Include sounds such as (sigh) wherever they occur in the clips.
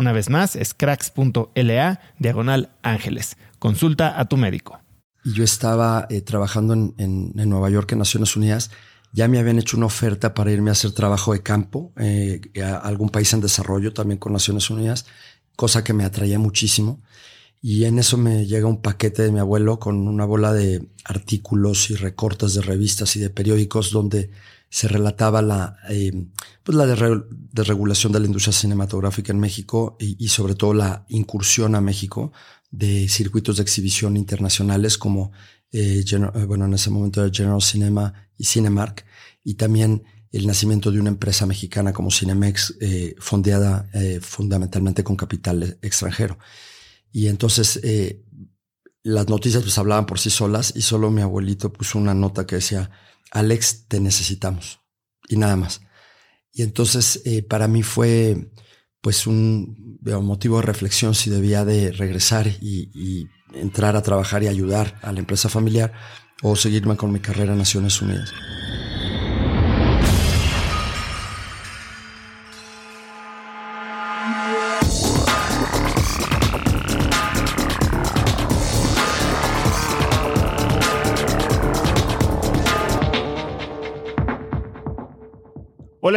Una vez más, es cracks.la diagonal ángeles. Consulta a tu médico. Yo estaba eh, trabajando en, Nueva York, en Naciones Unidas. Ya me habían hecho una oferta para irme a hacer trabajo de campo eh, a algún país en desarrollo, también con Naciones Unidas, cosa que me atraía muchísimo. Y en eso me llega un paquete de mi abuelo con una bola de artículos y recortes de revistas y de periódicos donde se relataba la, eh, pues la desregulación de la industria cinematográfica en México y, sobre todo la incursión a México de circuitos de exhibición internacionales como, eh, eh, bueno, en ese momento era General Cinema y Cinemark, y también el nacimiento de una empresa mexicana como Cinemex, eh, fondeada eh, fundamentalmente con capital extranjero. Y entonces eh, las noticias pues hablaban por sí solas y solo mi abuelito puso una nota que decía, Alex, te necesitamos. Y nada más. Y entonces eh, para mí fue pues un motivo de reflexión si debía de regresar y, y, entrar a trabajar y ayudar a la empresa familiar o seguirme con mi carrera en Naciones Unidas.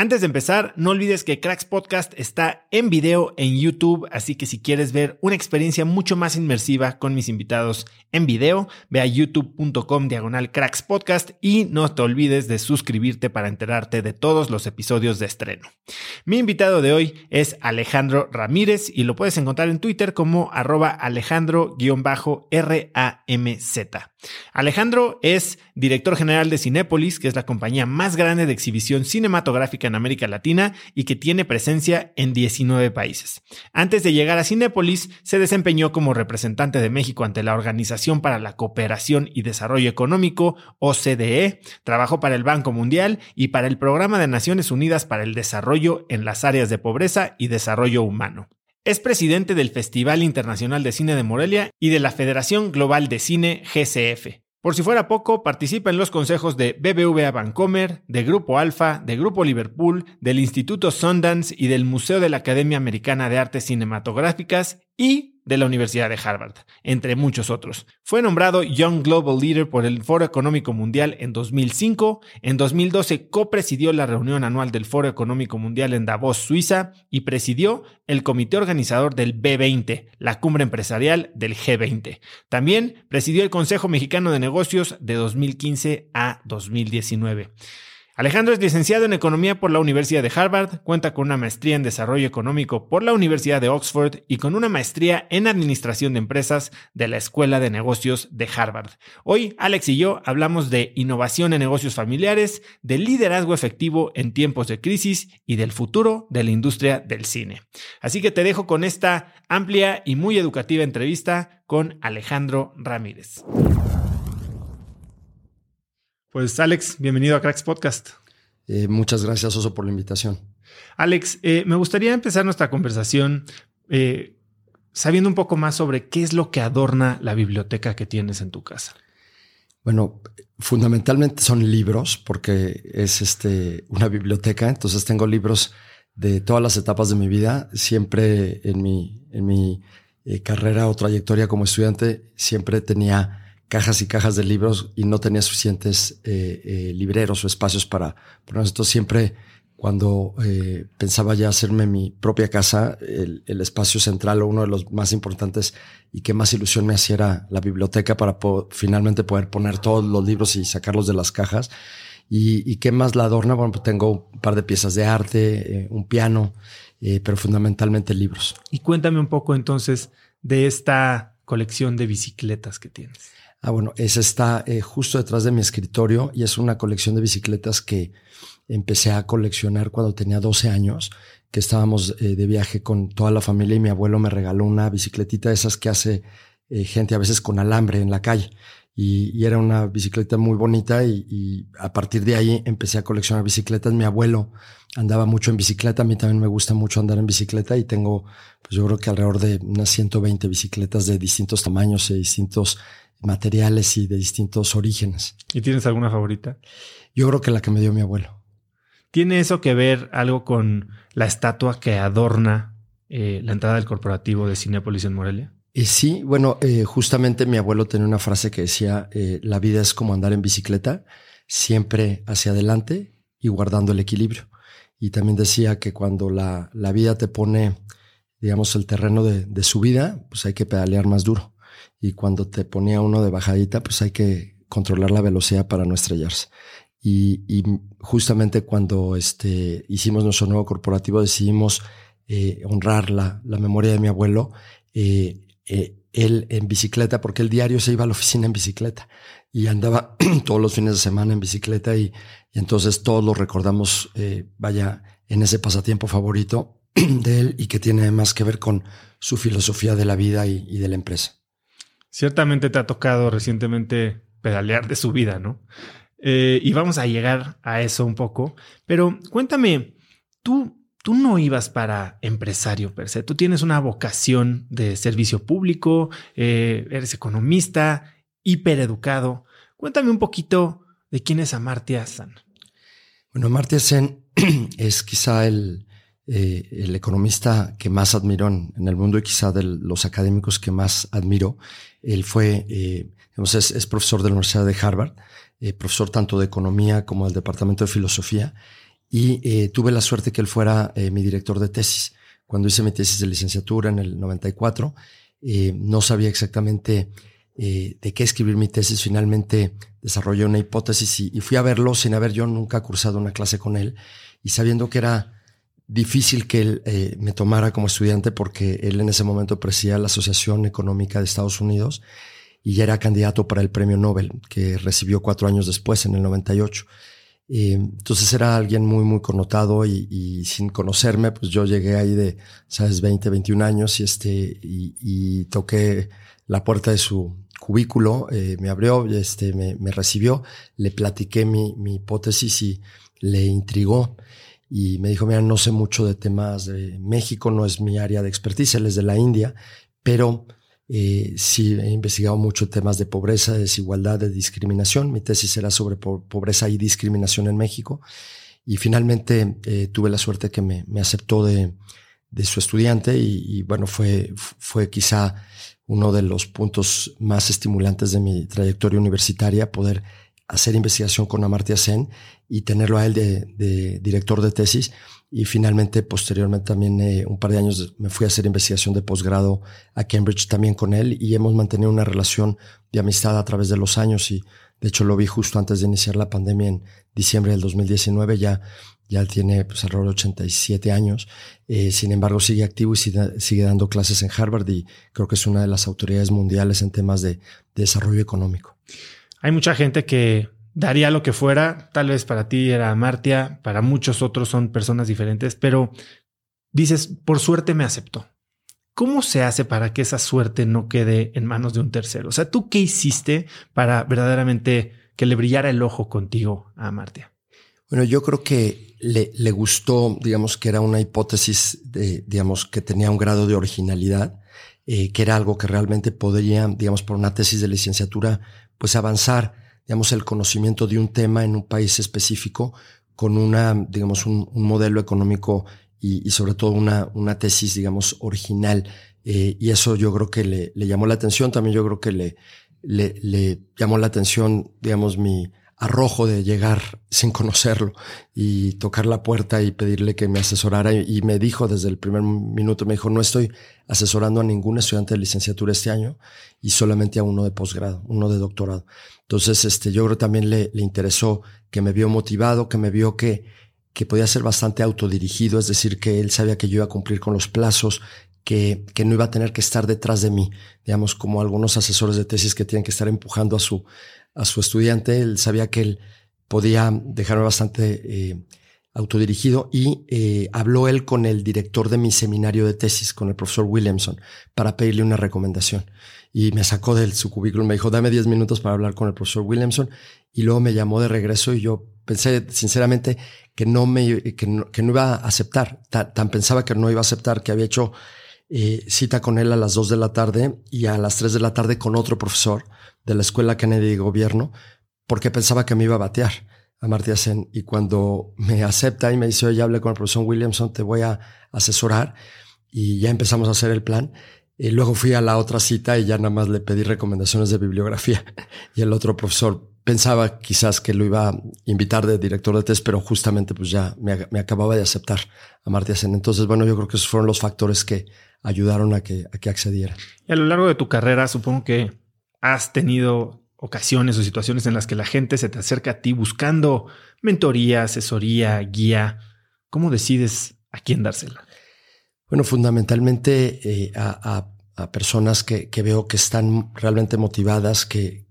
Antes de empezar, no olvides que Cracks Podcast está en video en YouTube, así que si quieres ver una experiencia mucho más inmersiva con mis invitados en video, ve a youtube.com diagonal Cracks Podcast y no te olvides de suscribirte para enterarte de todos los episodios de estreno. Mi invitado de hoy es Alejandro Ramírez y lo puedes encontrar en Twitter como arroba alejandro-ramz. Alejandro es director general de Cinépolis, que es la compañía más grande de exhibición cinematográfica en América Latina y que tiene presencia en 19 países. Antes de llegar a Cinépolis, se desempeñó como representante de México ante la Organización para la Cooperación y Desarrollo Económico, OCDE, trabajó para el Banco Mundial y para el Programa de Naciones Unidas para el Desarrollo en las áreas de pobreza y desarrollo humano. Es presidente del Festival Internacional de Cine de Morelia y de la Federación Global de Cine GCF. Por si fuera poco, participa en los consejos de BBVA Bancomer, de Grupo Alfa, de Grupo Liverpool, del Instituto Sundance y del Museo de la Academia Americana de Artes Cinematográficas y de la Universidad de Harvard, entre muchos otros. Fue nombrado Young Global Leader por el Foro Económico Mundial en 2005. En 2012 copresidió la reunión anual del Foro Económico Mundial en Davos, Suiza, y presidió el comité organizador del B20, la cumbre empresarial del G20. También presidió el Consejo Mexicano de Negocios de 2015 a 2019. Alejandro es licenciado en Economía por la Universidad de Harvard, cuenta con una maestría en Desarrollo Económico por la Universidad de Oxford y con una maestría en Administración de Empresas de la Escuela de Negocios de Harvard. Hoy, Alex y yo hablamos de innovación en negocios familiares, de liderazgo efectivo en tiempos de crisis y del futuro de la industria del cine. Así que te dejo con esta amplia y muy educativa entrevista con Alejandro Ramírez. Pues Alex, bienvenido a Cracks Podcast. Eh, muchas gracias, Oso, por la invitación. Alex, eh, me gustaría empezar nuestra conversación eh, sabiendo un poco más sobre qué es lo que adorna la biblioteca que tienes en tu casa. Bueno, fundamentalmente son libros, porque es este, una biblioteca, entonces tengo libros de todas las etapas de mi vida. Siempre en mi, en mi carrera o trayectoria como estudiante, siempre tenía cajas y cajas de libros y no tenía suficientes eh, eh, libreros o espacios para ponerlos. Entonces siempre cuando eh, pensaba ya hacerme mi propia casa, el, espacio central o uno de los más importantes y que más ilusión me hacía era la biblioteca para finalmente poder poner todos los libros y sacarlos de las cajas. ¿Y, qué más la adorna? Bueno, pues tengo un par de piezas de arte, un piano, pero fundamentalmente libros. Y cuéntame un poco entonces de esta colección de bicicletas que tienes. Ah, bueno, esa está eh, justo detrás de mi escritorio y es una colección de bicicletas que empecé a coleccionar cuando tenía 12 años, que estábamos eh, de viaje con toda la familia y mi abuelo me regaló una bicicletita de esas que hace eh, gente a veces con alambre en la calle. Y, era una bicicleta muy bonita y, y, a partir de ahí empecé a coleccionar bicicletas. Mi abuelo andaba mucho en bicicleta, a mí también me gusta mucho andar en bicicleta y tengo, pues yo creo que alrededor de unas 120 bicicletas de distintos tamaños y distintos materiales y de distintos orígenes. ¿Y tienes alguna favorita? Yo creo que la que me dio mi abuelo. ¿Tiene eso que ver algo con la estatua que adorna eh, la entrada del corporativo de Cinepolis en Morelia? Y sí, bueno, eh, justamente mi abuelo tenía una frase que decía, eh, la vida es como andar en bicicleta, siempre hacia adelante y guardando el equilibrio. Y también decía que cuando la, la vida te pone, digamos, el terreno de, de subida, pues hay que pedalear más duro y cuando te ponía uno de bajadita, pues hay que controlar la velocidad para no estrellarse. Y, justamente cuando este, hicimos nuestro nuevo corporativo decidimos eh, honrar la, memoria de mi abuelo, eh, eh, él en bicicleta, porque el diario se iba a la oficina en bicicleta y andaba (clears throat) todos los fines de semana en bicicleta y, entonces todos lo recordamos, vaya, en ese pasatiempo favorito (clears throat) de él y que tiene más que ver con su filosofía de la vida y de la empresa. Ciertamente te ha tocado recientemente pedalear de su vida, ¿no? Eh, y vamos a llegar a eso un poco, pero cuéntame, tú, tú no ibas para empresario per se, tú tienes una vocación de servicio público, eh, eres economista, hipereducado. Cuéntame un poquito de quién es Amartya Sen. Bueno, Amartya Sen (clears throat) es quizá el, eh, el economista que más admiro en, el mundo y quizá de los académicos que más admiro. Él fue, eh, es, profesor de la Universidad de Harvard, eh, profesor tanto de economía como del departamento de filosofía, y tuve la suerte que él fuera mi director de tesis. Cuando hice mi tesis de licenciatura en el 94, no sabía exactamente de qué escribir mi tesis. Finalmente desarrollé una hipótesis y fui a verlo sin haber yo nunca cursado una clase con él y sabiendo que era difícil que él eh, me tomara como estudiante porque él en ese momento presidía la Asociación Económica de Estados Unidos y ya era candidato para el premio Nobel que recibió cuatro años después, en el 98. Eh, entonces era alguien muy, muy connotado y, sin conocerme, pues yo llegué ahí de, sabes, 20, 21 años y este, y, toqué la puerta de su cubículo, eh, me abrió, este, me, me, recibió, le platiqué mi, mi hipótesis y le intrigó y me dijo, mira, no sé mucho de temas de México, no es mi área de expertise, él es de la India, pero eh, sí he investigado mucho temas de pobreza, de desigualdad, de discriminación. Mi tesis era sobre pobreza y discriminación en México. Y finalmente eh, tuve la suerte que me, me aceptó de, de su estudiante y, bueno, fue, fue quizá uno de los puntos más estimulantes de mi trayectoria universitaria, poder hacer investigación con Amartya Sen y tenerlo a él de, director de tesis. Y finalmente, posteriormente, también eh, un par de años me fui a hacer investigación de posgrado a Cambridge también con él y hemos mantenido una relación de amistad a través de los años y de hecho lo vi justo antes de iniciar la pandemia en diciembre del 2019, ya ya tiene pues, alrededor de 87 años. Eh, sin embargo, sigue activo y sigue, dando clases en Harvard y creo que es una de las autoridades mundiales en temas de, desarrollo económico. Hay mucha gente que daría lo que fuera. Tal vez para ti era Martia, para muchos otros son personas diferentes, pero dices, por suerte me aceptó. ¿Cómo se hace para que esa suerte no quede en manos de un tercero? O sea, ¿tú qué hiciste para verdaderamente que le brillara el ojo contigo a Martia? Bueno, yo creo que le, le, gustó, digamos, que era una hipótesis, de, digamos, que tenía un grado de originalidad, eh, que era algo que realmente podría, digamos, por una tesis de licenciatura, pues avanzar, digamos, el conocimiento de un tema en un país específico con una, digamos, un, modelo económico y, y, sobre todo una, una tesis, digamos, original. Eh, y eso yo creo que le, le, llamó la atención. También yo creo que le, le, le llamó la atención, digamos, mi, arrojo de llegar sin conocerlo y tocar la puerta y pedirle que me asesorara y me dijo desde el primer minuto, me dijo, no estoy asesorando a ningún estudiante de licenciatura este año y solamente a uno de posgrado, uno de doctorado. Entonces, este, yo creo también le, le interesó que me vio motivado, que me vio que, que podía ser bastante autodirigido, es decir, que él sabía que yo iba a cumplir con los plazos, que, que, no iba a tener que estar detrás de mí, digamos, como algunos asesores de tesis que tienen que estar empujando a su, a su estudiante. Él sabía que él podía dejarme bastante eh, autodirigido y eh, habló él con el director de mi seminario de tesis, con el profesor Williamson, para pedirle una recomendación. Y me sacó de su cubículo, me dijo, dame 10 minutos para hablar con el profesor Williamson. Y luego me llamó de regreso y yo pensé sinceramente que no me, que no, iba a aceptar. Tan, pensaba que no iba a aceptar que había hecho eh, cita con él a las 2 de la tarde y a las 3 de la tarde con otro profesor de la Escuela Kennedy de Gobierno porque pensaba que me iba a batear a Martí Sen. Y cuando me acepta y me dice, oye, hable con el profesor Williamson, te voy a asesorar. Y ya empezamos a hacer el plan. Y luego fui a la otra cita y ya nada más le pedí recomendaciones de bibliografía. (laughs) Y el otro profesor pensaba quizás que lo iba a invitar de director de test, pero justamente pues ya me, acababa de aceptar a Martí Sen. Entonces, bueno, yo creo que esos fueron los factores que ayudaron a que, a que accediera. A lo largo de tu carrera, supongo que has tenido ocasiones o situaciones en las que la gente se te acerca a ti buscando mentoría, asesoría, guía. ¿Cómo decides a quién dársela? Bueno, fundamentalmente eh, a, personas que, veo que están realmente motivadas, que,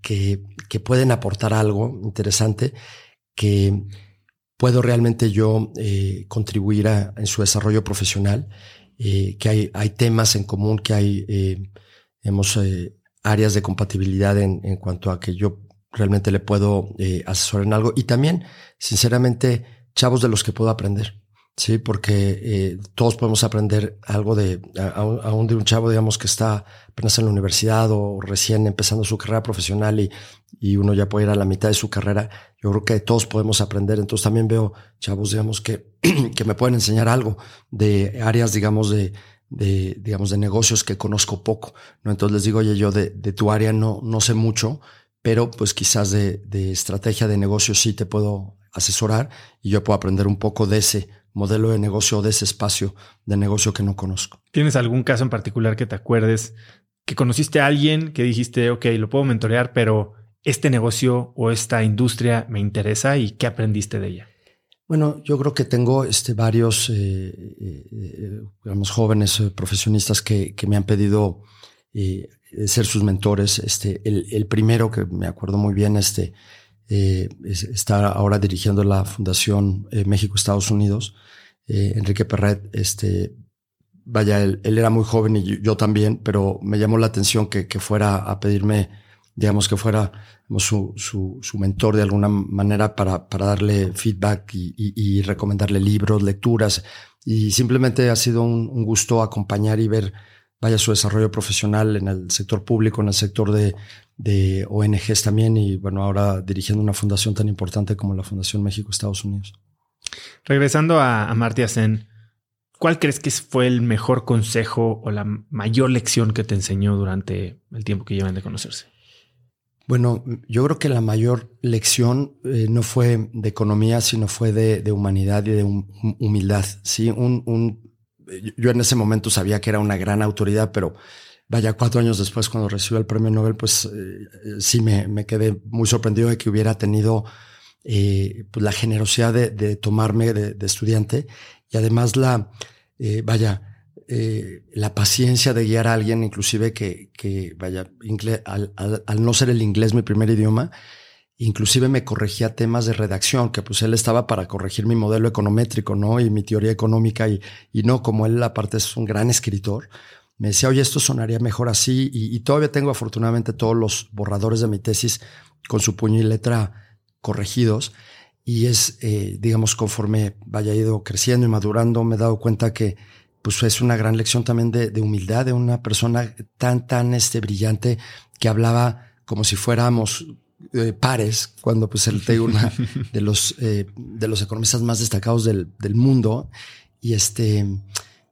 pueden aportar algo interesante, que puedo realmente yo eh, contribuir en su desarrollo profesional, eh, que hay temas en común, que hay, hemos áreas de compatibilidad en, en cuanto a que yo realmente le puedo eh, asesorar en algo y también, sinceramente, chavos de los que puedo aprender. Sí, porque eh, todos podemos aprender algo de, aún de un chavo, digamos, que está apenas en la universidad o recién empezando su carrera profesional y, y uno ya puede ir a la mitad de su carrera. Yo creo que todos podemos aprender. Entonces también veo chavos, digamos, que, (clears throat) que me pueden enseñar algo de áreas, digamos, de, de, digamos, de negocios que conozco poco, ¿no? Entonces les digo, oye, yo de, tu área no, no sé mucho, pero pues quizás de, de estrategia de negocio sí te puedo asesorar y yo puedo aprender un poco de ese modelo de negocio, de ese espacio de negocio que no conozco. ¿Tienes algún caso en particular que te acuerdes que conociste a alguien que dijiste, ok, lo puedo mentorear, pero este negocio o esta industria me interesa y qué aprendiste de ella? Bueno, yo creo que tengo este, varios, eh, eh, digamos, jóvenes eh, profesionistas que, que, me han pedido eh, ser sus mentores. Este, el, el, primero que me acuerdo muy bien, este, eh, está ahora dirigiendo la Fundación México-Estados Unidos, Enrique Perret. Este, vaya, él, él, era muy joven y yo, también, pero me llamó la atención que, que fuera a pedirme digamos que fuera su, su, su, mentor de alguna manera para, para darle feedback y, y, recomendarle libros, lecturas. Y simplemente ha sido un, gusto acompañar y ver, vaya, su desarrollo profesional en el sector público, en el sector de, de ONGs también y bueno, ahora dirigiendo una fundación tan importante como la Fundación México-Estados Unidos. Regresando a, a Martia ¿cuál crees que fue el mejor consejo o la mayor lección que te enseñó durante el tiempo que llevan de conocerse? Bueno, yo creo que la mayor lección eh, no fue de economía, sino fue de, humanidad y de humildad. Sí, un, yo en ese momento sabía que era una gran autoridad, pero vaya, cuatro años después, cuando recibió el premio Nobel, pues eh, sí me, quedé muy sorprendido de que hubiera tenido eh, pues, la generosidad de, tomarme de, estudiante y además la, vaya, eh, la paciencia de guiar a alguien, inclusive que, que vaya, al, al, no ser el inglés mi primer idioma, inclusive me corregía temas de redacción, que pues él estaba para corregir mi modelo econométrico, ¿no? Y mi teoría económica y, y no, como él aparte es un gran escritor, me decía, oye, esto sonaría mejor así y, todavía tengo afortunadamente todos los borradores de mi tesis con su puño y letra corregidos y es, eh, digamos, conforme vaya ido creciendo y madurando, me he dado cuenta que pues es una gran lección también de, humildad de una persona tan, tan este, brillante que hablaba como si fuéramos eh, pares, cuando pues él te una (laughs) de los, eh, de los economistas más destacados del, del mundo. Y este,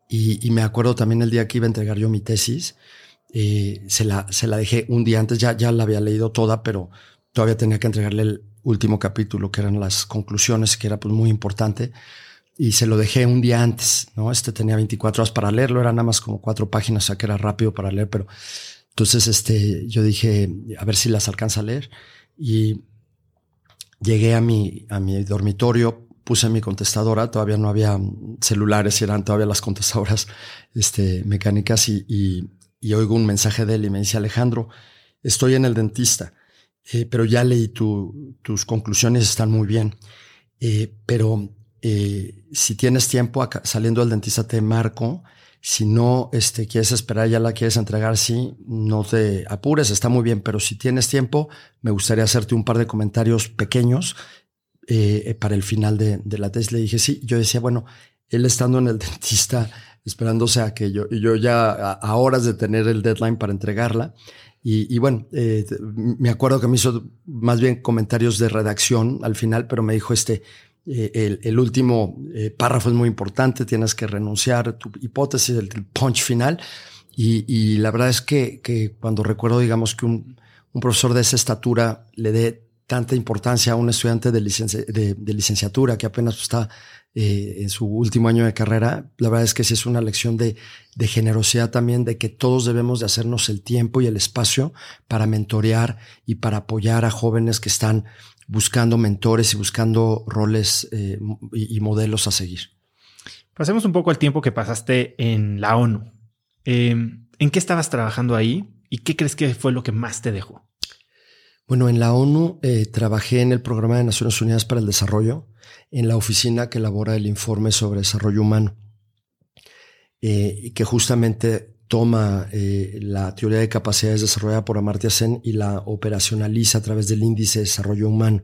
y, me acuerdo también el día que iba a entregar yo mi tesis, eh, se, la, se la dejé un día antes, ya, ya la había leído toda, pero todavía tenía que entregarle el último capítulo, que eran las conclusiones, que era pues muy importante y se lo dejé un día antes, ¿no? Este tenía 24 horas para leerlo, era nada más como cuatro páginas, o sea que era rápido para leer, pero entonces este, yo dije, a ver si las alcanza a leer y llegué a mi, a mi dormitorio, puse mi contestadora, todavía no había celulares, eran todavía las contestadoras este, mecánicas y, y, y oigo un mensaje de él y me dice, Alejandro, estoy en el dentista, eh, pero ya leí tu, tus conclusiones, están muy bien, eh, pero eh, si tienes tiempo saliendo del dentista te marco. Si no este, quieres esperar, ya la quieres entregar, sí, no te apures, está muy bien, pero si tienes tiempo, me gustaría hacerte un par de comentarios pequeños eh, para el final de, la tesis. Le dije, sí, yo decía, bueno, él estando en el (laughs) dentista, esperándose a que yo, yo ya a, horas de tener el deadline para entregarla. Y, bueno, eh, me acuerdo que me hizo más bien comentarios de redacción al final, pero me dijo, este, eh, el, último eh, párrafo es muy importante, tienes que renunciar tu hipótesis, el, punch final. Y, la verdad es que, cuando recuerdo, digamos, que un, profesor de esa estatura le dé tanta importancia a un estudiante de, de, licenciatura que apenas está eh, en su último año de carrera, la verdad es que sí es una lección de, de generosidad también, de que todos debemos de hacernos el tiempo y el espacio para mentorear y para apoyar a jóvenes que están buscando mentores y buscando roles eh, y, modelos a seguir. Pasemos un poco al tiempo que pasaste en la ONU. Em, ¿En qué estabas trabajando ahí y qué crees que fue lo que más te dejó? Bueno, en la ONU eh, trabajé en el Programa de Naciones Unidas para el Desarrollo, en la oficina que elabora el informe sobre desarrollo humano, eh, y que justamente toma eh, la teoría de capacidades desarrollada por Amartya Sen y la operacionaliza a través del índice de desarrollo humano.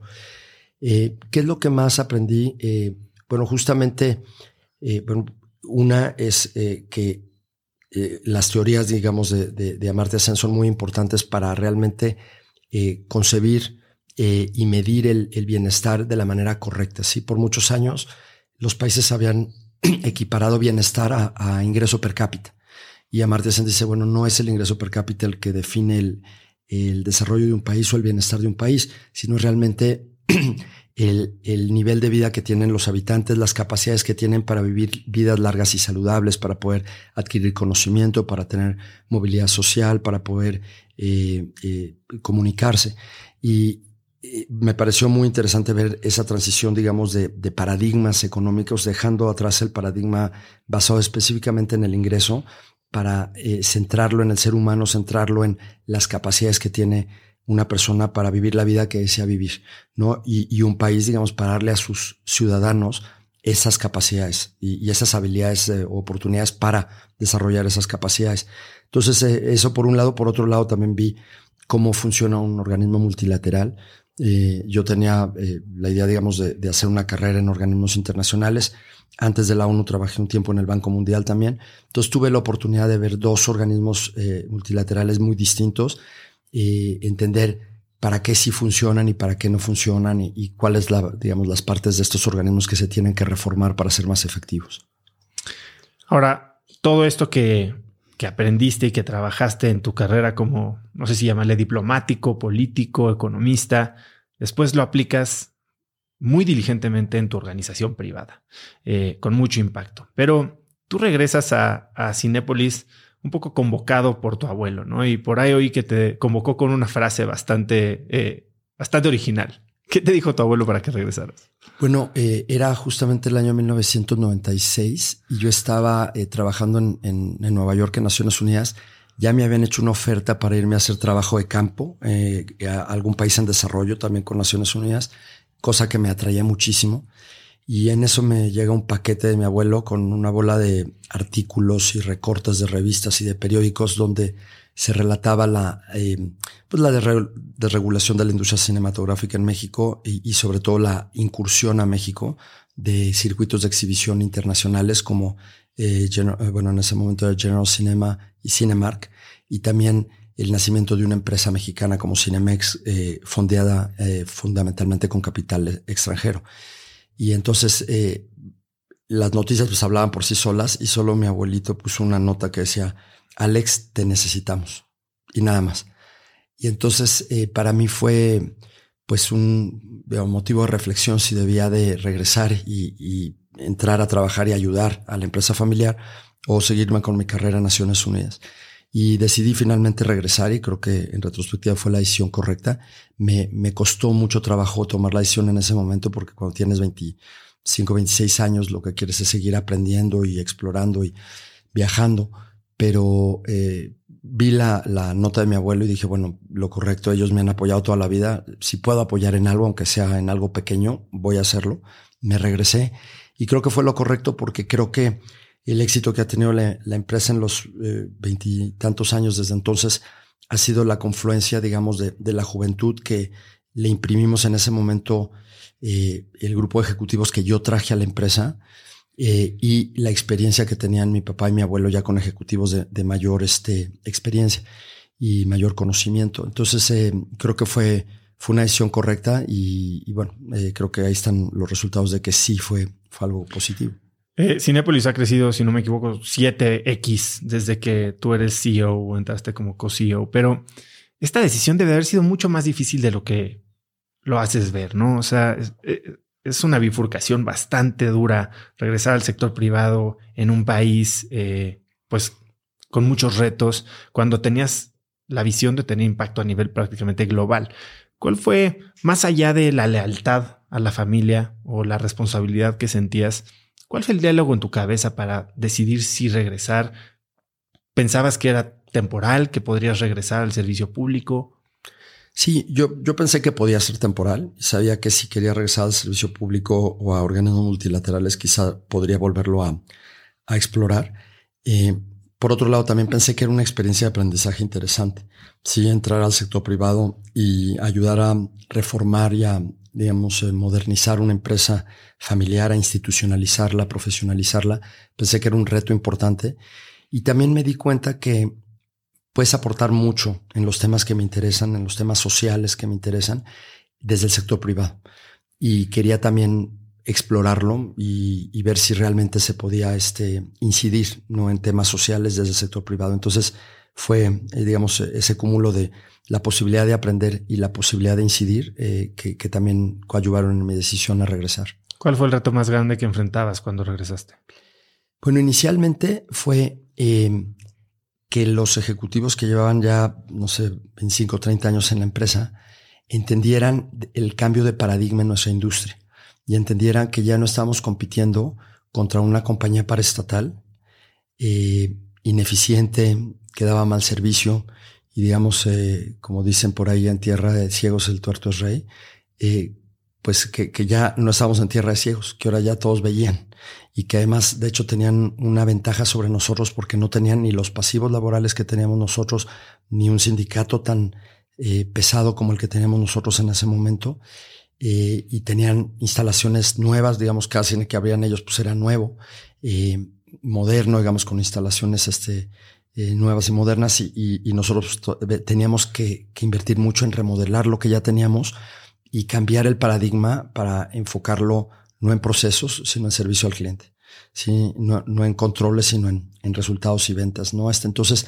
Eh, ¿Qué es lo que más aprendí? Eh, bueno, justamente, una es que las teorías, digamos, de, de, Amartya Sen son muy importantes para realmente concebir y medir el, bienestar de la manera correcta. Sí, por muchos años los países habían (clears throat) equiparado bienestar a ingreso per cápita. Y Amartya Sen dice, bueno, no es el ingreso per cápita el que define el, el desarrollo de un país o el bienestar de un país, sino realmente (clears throat) el, el, nivel de vida que tienen los habitantes, las capacidades que tienen para vivir vidas largas y saludables, para poder adquirir conocimiento, para tener movilidad social, para poder eh, eh, comunicarse. Y, me pareció muy interesante ver esa transición, digamos, de, de, paradigmas económicos, dejando atrás el paradigma basado específicamente en el ingreso para eh, centrarlo en el ser humano, centrarlo en las capacidades que tiene una persona para vivir la vida que desea vivir, ¿no? Y, un país, digamos, para darle a sus ciudadanos esas capacidades y, esas habilidades, eh, oportunidades para desarrollar esas capacidades. Entonces, eh, eso por un lado. Por otro lado, también vi cómo funciona un organismo multilateral. Yo tenía la idea, digamos, de, hacer una carrera en organismos internacionales antes de la ONU trabajé un tiempo en el Banco Mundial también. Entonces tuve la oportunidad de ver dos organismos eh, multilaterales muy distintos y entender para qué sí funcionan y para qué no funcionan y, cuáles la, las partes de estos organismos que se tienen que reformar para ser más efectivos. Ahora, todo esto que, que aprendiste y que trabajaste en tu carrera como, no sé si llamarle diplomático, político, economista, después lo aplicas muy diligentemente en tu organización privada, eh, con mucho impacto. Pero tú regresas a, a Cinépolis un poco convocado por tu abuelo, ¿no? Y por ahí oí que te convocó con una frase bastante, eh, bastante original. ¿Qué te dijo tu abuelo para que regresaras? Bueno, eh, era justamente el año 1996 y yo estaba eh, trabajando en, Nueva York, en Naciones Unidas. Ya me habían hecho una oferta para irme a hacer trabajo de campo a algún país en desarrollo, también con Naciones Unidas, cosa que me atraía muchísimo. Y en eso me llega un paquete de mi abuelo con una bola de artículos y recortes de revistas y de periódicos donde se relataba la, eh, pues la desregulación de la industria cinematográfica en México y, sobre todo la incursión a México de circuitos de exhibición internacionales como, eh, eh, bueno, en ese momento era General Cinema y Cinemark, y también el nacimiento de una empresa mexicana como Cinemex, eh, fondeada eh, fundamentalmente con capital extranjero. Y entonces eh, las noticias pues hablaban por sí solas y solo mi abuelito puso una nota que decía, Alex, te necesitamos. Y nada más. Y entonces eh, para mí fue pues un, motivo de reflexión si debía de regresar y, y, entrar a trabajar y ayudar a la empresa familiar o seguirme con mi carrera en Naciones Unidas. Y decidí finalmente regresar y creo que en retrospectiva fue la decisión correcta. Me, me costó mucho trabajo tomar la decisión en ese momento porque cuando tienes 25, 26 años lo que quieres es seguir aprendiendo y explorando y viajando. Pero eh, vi la, la nota de mi abuelo y dije, bueno, lo correcto, ellos me han apoyado toda la vida. Si puedo apoyar en algo, aunque sea en algo pequeño, voy a hacerlo. Me regresé y creo que fue lo correcto porque creo que el éxito que ha tenido la, empresa en los veintitantos eh, años desde entonces ha sido la confluencia, digamos, de, de, la juventud que le imprimimos en ese momento eh, el grupo de ejecutivos que yo traje a la empresa eh, y la experiencia que tenían mi papá y mi abuelo ya con ejecutivos de, de mayor este, experiencia y mayor conocimiento. Entonces, eh, creo que fue, fue una decisión correcta y, y bueno, eh, creo que ahí están los resultados de que sí fue, fue algo positivo. Eh, Cinepolis ha crecido, si no me equivoco, 7X desde que tú eres CEO o entraste como co-CEO, pero esta decisión debe haber sido mucho más difícil de lo que lo haces ver, ¿no? O sea, es, una bifurcación bastante dura regresar al sector privado en un país, eh, pues, con muchos retos, cuando tenías la visión de tener impacto a nivel prácticamente global. ¿Cuál fue, más allá de la lealtad a la familia o la responsabilidad que sentías, ¿Cuál fue el diálogo en tu cabeza para decidir si regresar? ¿Pensabas que era temporal, que podrías regresar al servicio público? Sí, yo, yo pensé que podía ser temporal. Sabía que si quería regresar al servicio público o a organismos multilaterales, quizá podría volverlo a, a explorar. Eh, por otro lado, también pensé que era una experiencia de aprendizaje interesante. Sí, entrar al sector privado y ayudar a reformar y a digamos, eh, modernizar una empresa familiar, a institucionalizarla, profesionalizarla. Pensé que era un reto importante. Y también me di cuenta que puedes aportar mucho en los temas que me interesan, en los temas sociales que me interesan, desde el sector privado. Y quería también explorarlo y, y ver si realmente se podía este, incidir ¿no? en temas sociales desde el sector privado. Entonces fue, eh, digamos, ese cúmulo de la posibilidad de aprender y la posibilidad de incidir eh, que, que, también coadyuvaron en mi decisión a regresar. ¿Cuál fue el reto más grande que enfrentabas cuando regresaste? Bueno, inicialmente fue eh, que los ejecutivos que llevaban ya, no sé, 25 o 30 años en la empresa, entendieran el cambio de paradigma en nuestra industria y entendieran que ya no estábamos compitiendo contra una compañía paraestatal eh, ineficiente, que daba mal servicio, y digamos, eh, como dicen por ahí en tierra de ciegos el tuerto es rey, eh, pues que, que, ya no estábamos en tierra de ciegos, que ahora ya todos veían y que además, de hecho, tenían una ventaja sobre nosotros porque no tenían ni los pasivos laborales que teníamos nosotros, ni un sindicato tan eh, pesado como el que teníamos nosotros en ese momento. Eh, y tenían instalaciones nuevas, digamos, cada cine que abrían ellos, pues era nuevo, eh, moderno, digamos, con instalaciones este, nuevas y modernas y, y, nosotros teníamos que, que, invertir mucho en remodelar lo que ya teníamos y cambiar el paradigma para enfocarlo no en procesos, sino en servicio al cliente. ¿sí? No, no en controles, sino en, en, resultados y ventas, ¿no? Este, entonces,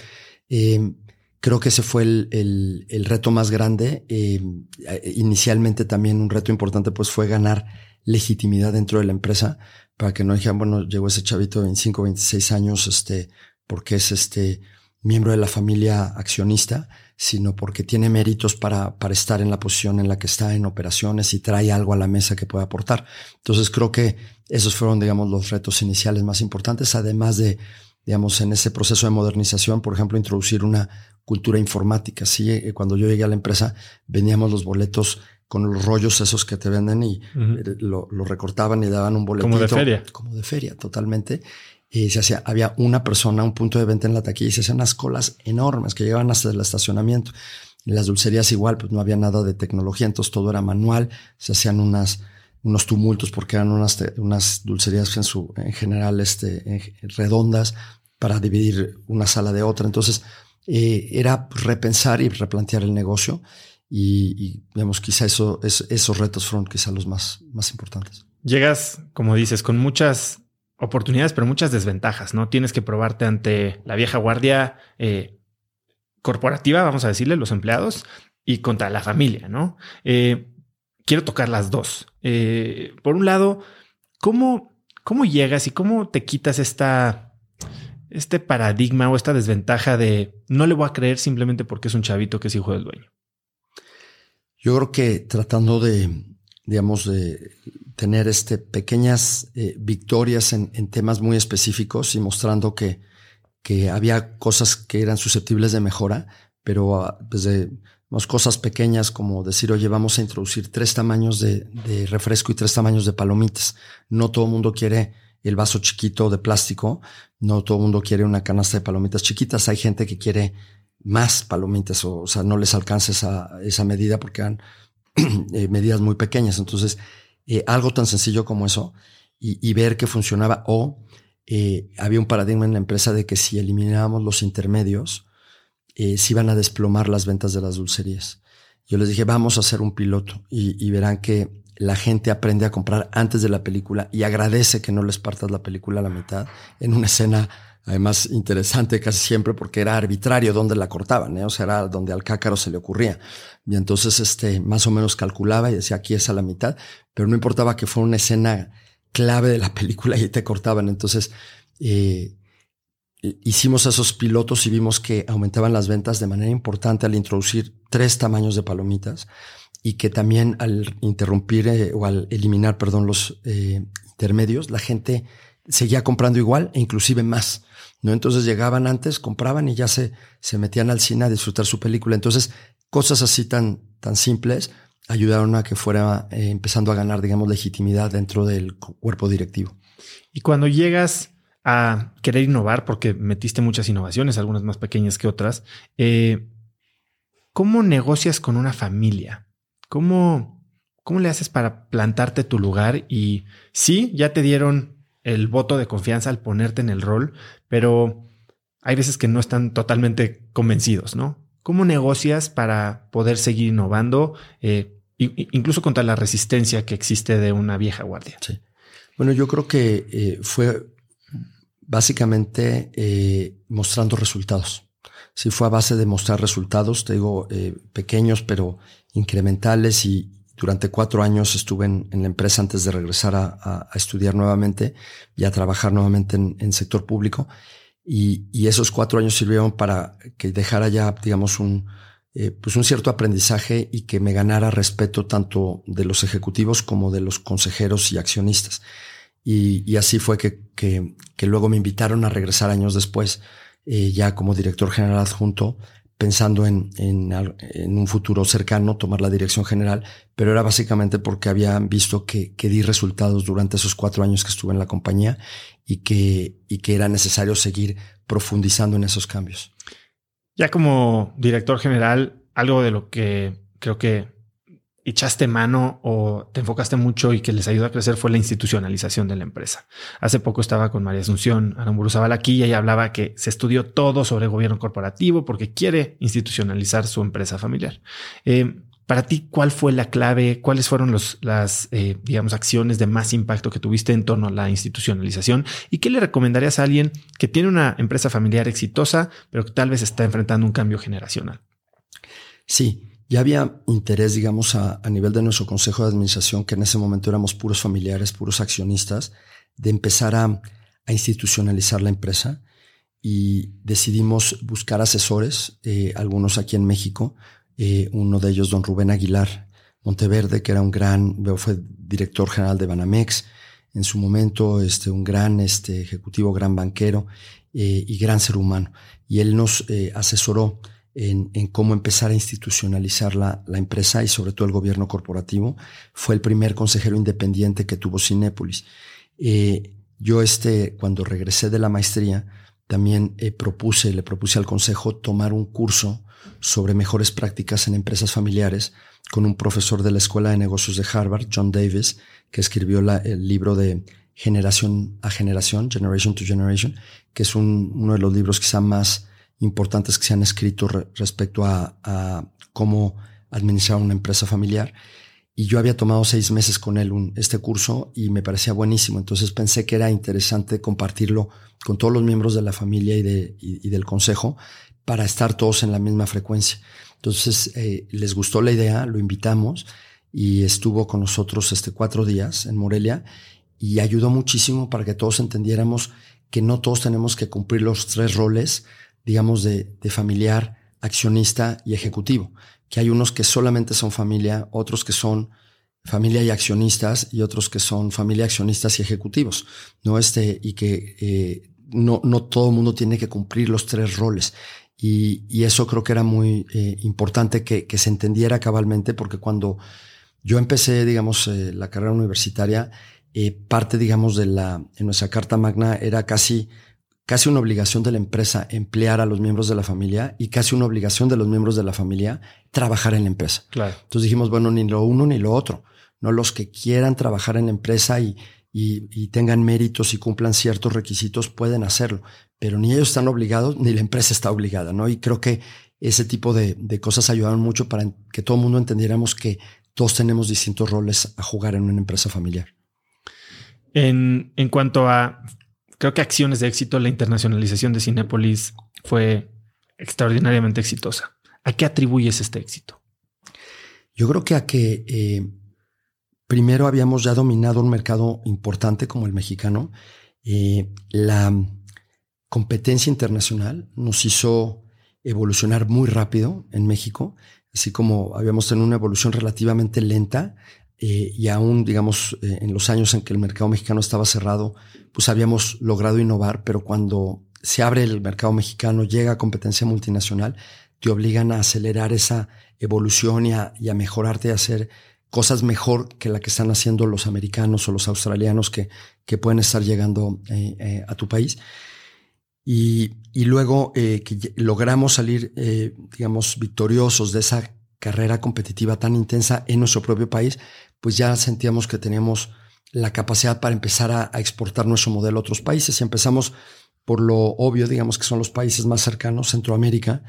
eh, creo que ese fue el, el, el reto más grande. Eh, inicialmente también un reto importante pues fue ganar legitimidad dentro de la empresa para que no dijeran, bueno, llegó ese chavito de 25, 26 años, este, porque es este miembro de la familia accionista, sino porque tiene méritos para, para estar en la posición en la que está en operaciones y trae algo a la mesa que puede aportar. Entonces creo que esos fueron, digamos, los retos iniciales más importantes, además de, digamos, en ese proceso de modernización, por ejemplo, introducir una cultura informática. Sí, eh, cuando yo llegué a la empresa, veníamos los boletos con los rollos esos que te venden y lo, lo, recortaban y daban un boletito. Como de feria. Como de feria, totalmente y se hacía, había una persona, un punto de venta en la taquilla y se hacían unas colas enormes que llegaban hasta el estacionamiento. En las dulcerías igual, pues no había nada de tecnología, entonces todo era manual, se hacían unas, unos tumultos porque eran unas, unas dulcerías en su, en general, este, redondas para dividir una sala de otra. Entonces, eh, era repensar y replantear el negocio y, y quizá eso, es, esos retos fueron quizá los más, más importantes. Llegas, como dices, con muchas oportunidades, pero muchas desventajas, ¿no? Tienes que probarte ante la vieja guardia eh, corporativa, vamos a decirle, los empleados, y contra la familia, ¿no? Eh, quiero tocar las dos. Eh, por un lado, ¿cómo, ¿cómo llegas y cómo te quitas esta, este paradigma o esta desventaja de no le voy a creer simplemente porque es un chavito que es hijo del dueño? Yo creo que tratando de, digamos, de tener este, pequeñas eh, victorias en, en, temas muy específicos y mostrando que, que había cosas que eran susceptibles de mejora, pero uh, pues de cosas pequeñas como decir, oye, vamos a introducir tres tamaños de, de refresco y tres tamaños de palomitas. No todo el mundo quiere el vaso chiquito de plástico, no todo el mundo quiere una canasta de palomitas chiquitas, hay gente que quiere más palomitas, o, o sea, no les alcanza esa, esa medida porque han (clears throat) eh, medidas muy pequeñas. Entonces, eh, algo tan sencillo como eso y, ver que funcionaba. O eh, había un paradigma en la empresa de que si eliminábamos los intermedios, se iban a desplomar las ventas de las dulcerías. Yo les dije, vamos a hacer un piloto y verán que la gente aprende a comprar antes de la película y agradece que no les partas la película a la mitad en una escena además interesante casi siempre porque era arbitrario donde la cortaban, ¿eh? o sea, era donde al cácaro se le ocurría. Y entonces, este, más o menos calculaba y decía, aquí es a la mitad, pero no importaba que fuera una escena clave de la película y te cortaban. Entonces, eh, hicimos esos pilotos y vimos que aumentaban las ventas de manera importante al introducir tres tamaños de palomitas y que también al interrumpir eh, o al eliminar, perdón, los eh, intermedios, la gente seguía comprando igual e inclusive más. ¿no? Entonces llegaban antes, compraban y ya se, se metían al cine a disfrutar su película. Entonces, cosas así tan, tan simples ayudaron a que fuera eh, empezando a ganar, digamos, legitimidad dentro del cuerpo directivo. Y cuando llegas a querer innovar, porque metiste muchas innovaciones, algunas más pequeñas que otras, eh, ¿cómo negocias con una familia? ¿Cómo, ¿Cómo le haces para plantarte tu lugar? Y sí, ya te dieron el voto de confianza al ponerte en el rol, pero hay veces que no están totalmente convencidos, ¿no? ¿Cómo negocias para poder seguir innovando, eh, incluso contra la resistencia que existe de una vieja guardia? Sí. Bueno, yo creo que eh, fue básicamente eh, mostrando resultados. Sí, fue a base de mostrar resultados, te digo, pequeños pero incrementales y, durante cuatro años estuve en, la empresa antes de regresar a, estudiar nuevamente y a trabajar nuevamente en, sector público. Y, esos cuatro años sirvieron para que dejara ya, digamos, un, eh, pues un cierto aprendizaje y que me ganara respeto tanto de los ejecutivos como de los consejeros y accionistas. Y, así fue que, que, luego me invitaron a regresar años después, eh, ya como director general adjunto, pensando en, en, un futuro cercano tomar la dirección general, pero era básicamente porque habían visto que, que, di resultados durante esos cuatro años que estuve en la compañía y que, y que era necesario seguir profundizando en esos cambios. Ya como director general, algo de lo que creo que echaste mano o te enfocaste mucho y que les ayudó a crecer fue la institucionalización de la empresa. Hace poco estaba con María Asunción Aramburu aquí y ella hablaba que se estudió todo sobre gobierno corporativo porque quiere institucionalizar su empresa familiar. Eh, Para ti, ¿cuál fue la clave? ¿Cuáles fueron las, eh, digamos, acciones de más impacto que tuviste en torno a la institucionalización? ¿Y qué le recomendarías a alguien que tiene una empresa familiar exitosa, pero que tal vez está enfrentando un cambio generacional? Sí, ya había interés, digamos, a, nivel de nuestro consejo de administración, que en ese momento éramos puros familiares, puros accionistas, de empezar a, a institucionalizar la empresa y decidimos buscar asesores, eh, algunos aquí en México, eh, uno de ellos, don Rubén Aguilar Monteverde, que era un gran, fue director general de Banamex en su momento, este, un gran este, ejecutivo, gran banquero eh, y gran ser humano. Y él nos asesoró en, en, cómo empezar a institucionalizar la, la, empresa y sobre todo el gobierno corporativo. Fue el primer consejero independiente que tuvo Cinépolis. yo, este, cuando regresé de la maestría, también eh, propuse, le propuse al consejo tomar un curso sobre mejores prácticas en empresas familiares con un profesor de la Escuela de Negocios de Harvard, John Davis, que escribió el libro de Generación a Generación, Generation to Generation, que es uno de los libros quizá más importantes que se han escrito respecto a, cómo administrar una empresa familiar. Y yo había tomado seis meses con él un, este curso y me parecía buenísimo. Entonces pensé que era interesante compartirlo con todos los miembros de la familia y, de, y, del consejo para estar todos en la misma frecuencia. Entonces eh, les gustó la idea, lo invitamos y estuvo con nosotros este cuatro días en Morelia y ayudó muchísimo para que todos entendiéramos que no todos tenemos que cumplir los tres roles, digamos, de, de familiar, accionista y ejecutivo que hay unos que solamente son familia, otros que son familia y accionistas y otros que son familia, accionistas y ejecutivos, ¿no? Este, y que eh, no, no todo el mundo tiene que cumplir los tres roles. Y, y eso creo que era muy eh, importante que, que, se entendiera cabalmente porque cuando yo empecé, digamos, eh, la carrera universitaria, parte, digamos, de la, en nuestra carta magna era casi casi una obligación de la empresa emplear a los miembros de la familia y casi una obligación de los miembros de la familia trabajar en la empresa. Claro. Entonces dijimos, bueno, ni lo uno ni lo otro. No los que quieran trabajar en la empresa y, y, tengan méritos y cumplan ciertos requisitos pueden hacerlo, pero ni ellos están obligados ni la empresa está obligada, ¿no? Y creo que ese tipo de, de cosas ayudaron mucho para que todo el mundo entendiéramos que todos tenemos distintos roles a jugar en una empresa familiar. En, en cuanto a creo que acciones de éxito, la internacionalización de Cinepolis fue extraordinariamente exitosa. ¿A qué atribuyes este éxito? Yo creo que a que eh, primero habíamos ya dominado un mercado importante como el mexicano. Eh, la competencia internacional nos hizo evolucionar muy rápido en México, así como habíamos tenido una evolución relativamente lenta eh, y aún, digamos, en los años en que el mercado mexicano estaba cerrado, pues habíamos logrado innovar, pero cuando se abre el mercado mexicano, llega a competencia multinacional, te obligan a acelerar esa evolución y a, mejorarte y a hacer cosas mejor que la que están haciendo los americanos o los australianos que, que pueden estar llegando eh, eh, a tu país. Y, y luego eh, logramos salir, digamos, victoriosos de esa carrera competitiva tan intensa en nuestro propio país, pues ya sentíamos que teníamos la capacidad para empezar a, exportar nuestro modelo a otros países. Y empezamos por lo obvio, digamos que son los países más cercanos, Centroamérica.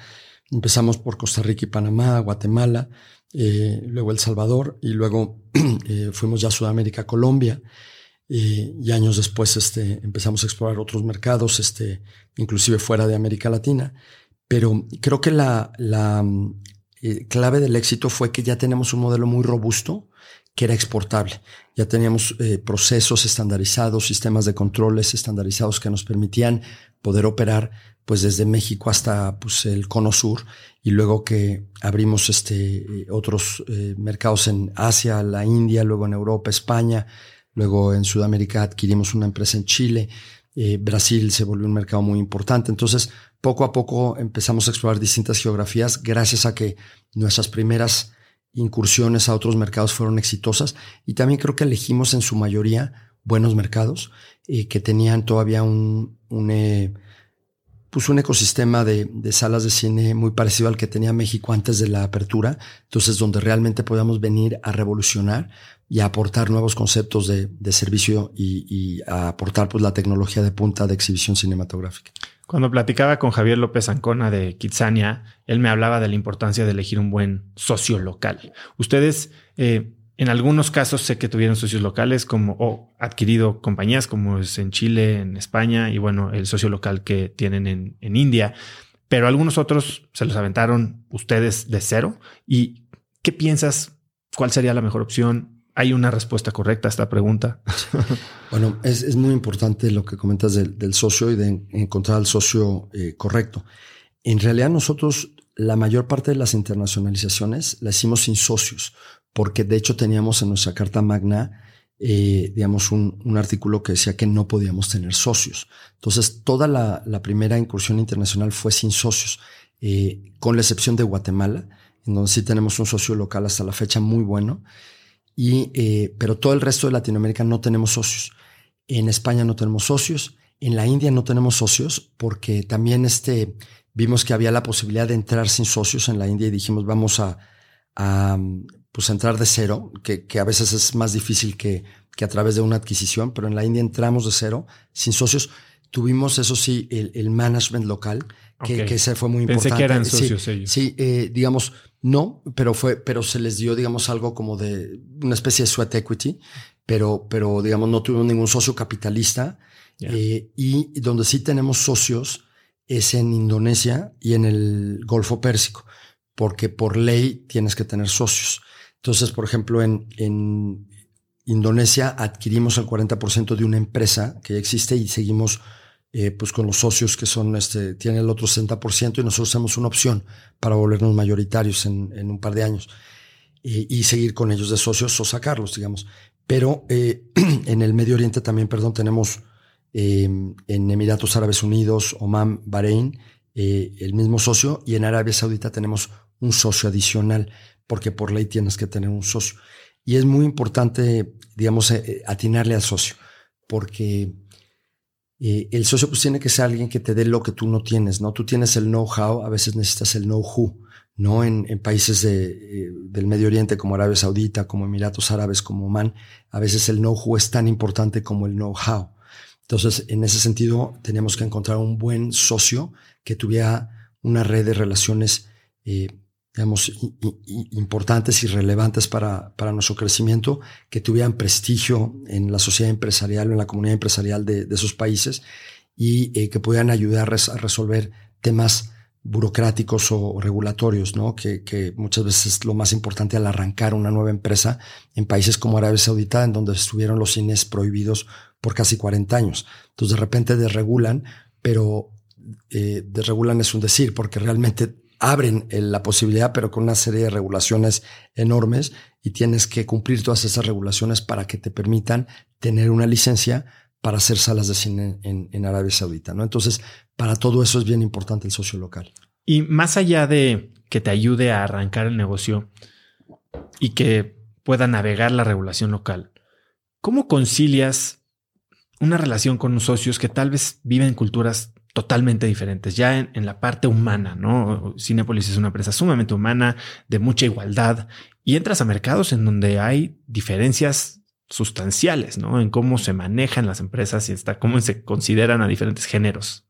Empezamos por Costa Rica y Panamá, Guatemala, eh, luego El Salvador y luego (clears throat) eh, fuimos ya a Sudamérica, Colombia. Eh, y años después este, empezamos a explorar otros mercados, este, inclusive fuera de América Latina. Pero creo que la, la clave del éxito fue que ya tenemos un modelo muy robusto que era exportable. Ya teníamos eh, procesos estandarizados, sistemas de controles estandarizados que nos permitían poder operar pues desde México hasta pues el cono sur y luego que abrimos este eh, otros eh, mercados en Asia, la India, luego en Europa, España, luego en Sudamérica adquirimos una empresa en Chile, Brasil se volvió un mercado muy importante. Entonces, poco a poco empezamos a explorar distintas geografías gracias a que nuestras primeras incursiones a otros mercados fueron exitosas y también creo que elegimos en su mayoría buenos mercados eh, que tenían todavía un, un, eh, pues un ecosistema de, de, salas de cine muy parecido al que tenía México antes de la apertura, entonces donde realmente podíamos venir a revolucionar y a aportar nuevos conceptos de, de servicio y, y, a aportar pues la tecnología de punta de exhibición cinematográfica. Cuando platicaba con Javier López Ancona de Kitsania, él me hablaba de la importancia de elegir un buen socio local. Ustedes, eh, en algunos casos, sé que tuvieron socios locales como o adquirido compañías como es en Chile, en España y bueno, el socio local que tienen en, en India, pero algunos otros se los aventaron ustedes de cero. ¿Y qué piensas? ¿Cuál sería la mejor opción? ¿Hay una respuesta correcta a esta pregunta? (laughs) Bueno, es, muy importante lo que comentas del, socio y de encontrar al socio eh, correcto. En realidad nosotros la mayor parte de las internacionalizaciones la hicimos sin socios, porque de hecho teníamos en nuestra carta magna, eh, digamos, un, artículo que decía que no podíamos tener socios. Entonces, toda la, primera incursión internacional fue sin socios, eh, con la excepción de Guatemala, en donde sí tenemos un socio local hasta la fecha muy bueno. Y, eh, pero todo el resto de Latinoamérica no tenemos socios. En España no tenemos socios. En la India no tenemos socios porque también este, vimos que había la posibilidad de entrar sin socios en la India y dijimos vamos a, a pues entrar de cero, que, que, a veces es más difícil que, que a través de una adquisición, pero en la India entramos de cero, sin socios. Tuvimos, eso sí, el, el management local, que, que, ese fue muy importante. Pensé que eran socios sí, ellos. Sí, eh, digamos, no, pero fue, pero se les dio, digamos, algo como de una especie de sweat equity, pero, pero digamos, no tuvimos ningún socio capitalista. Eh, y donde sí tenemos socios es en Indonesia y en el Golfo Pérsico, porque por ley tienes que tener socios. Entonces, por ejemplo, en, en Indonesia adquirimos el 40% de una empresa que ya existe y seguimos eh, pues con los socios que son, este, tienen el otro 60% y nosotros tenemos una opción para volvernos mayoritarios en, un par de años y seguir con ellos de socios o sacarlos, digamos. Pero eh, (clears throat) en el Medio Oriente también, perdón, tenemos eh, en Emiratos Árabes Unidos, Oman, Bahrein, el mismo socio y en Arabia Saudita tenemos un socio adicional porque por ley tienes que tener un socio. Y es muy importante, digamos, atinarle al socio porque eh, el socio pues tiene que ser alguien que te dé lo que tú no tienes, ¿no? Tú tienes el know-how, a veces necesitas el know-who, ¿no? En, países eh, del Medio Oriente como Arabia Saudita, como Emiratos Árabes, como Oman, a veces el know-who es tan importante como el know-how. Entonces, en ese sentido, teníamos que encontrar un buen socio que tuviera una red de relaciones eh, digamos, importantes y relevantes para, para nuestro crecimiento, que tuvieran prestigio en la sociedad empresarial o en la comunidad empresarial de, de esos países y eh, que pudieran ayudar a resolver temas burocráticos o regulatorios, ¿no? Que, que, muchas veces es lo más importante al arrancar una nueva empresa en países como Arabia Saudita, en donde estuvieron los cines prohibidos por casi 40 años. Entonces de repente desregulan, pero eh, desregulan es un decir, porque realmente abren la posibilidad, pero con una serie de regulaciones enormes y tienes que cumplir todas esas regulaciones para que te permitan tener una licencia para hacer salas de cine en, Arabia Saudita. ¿no? Entonces, para todo eso es bien importante el socio local. Y más allá de que te ayude a arrancar el negocio y que pueda navegar la regulación local, ¿cómo concilias una relación con socios que tal vez viven culturas totalmente diferentes, ya en, la parte humana, ¿no? Cinepolis es una empresa sumamente humana, de mucha igualdad, y entras a mercados en donde hay diferencias sustanciales, ¿no? En cómo se manejan las empresas y hasta cómo se consideran a diferentes géneros.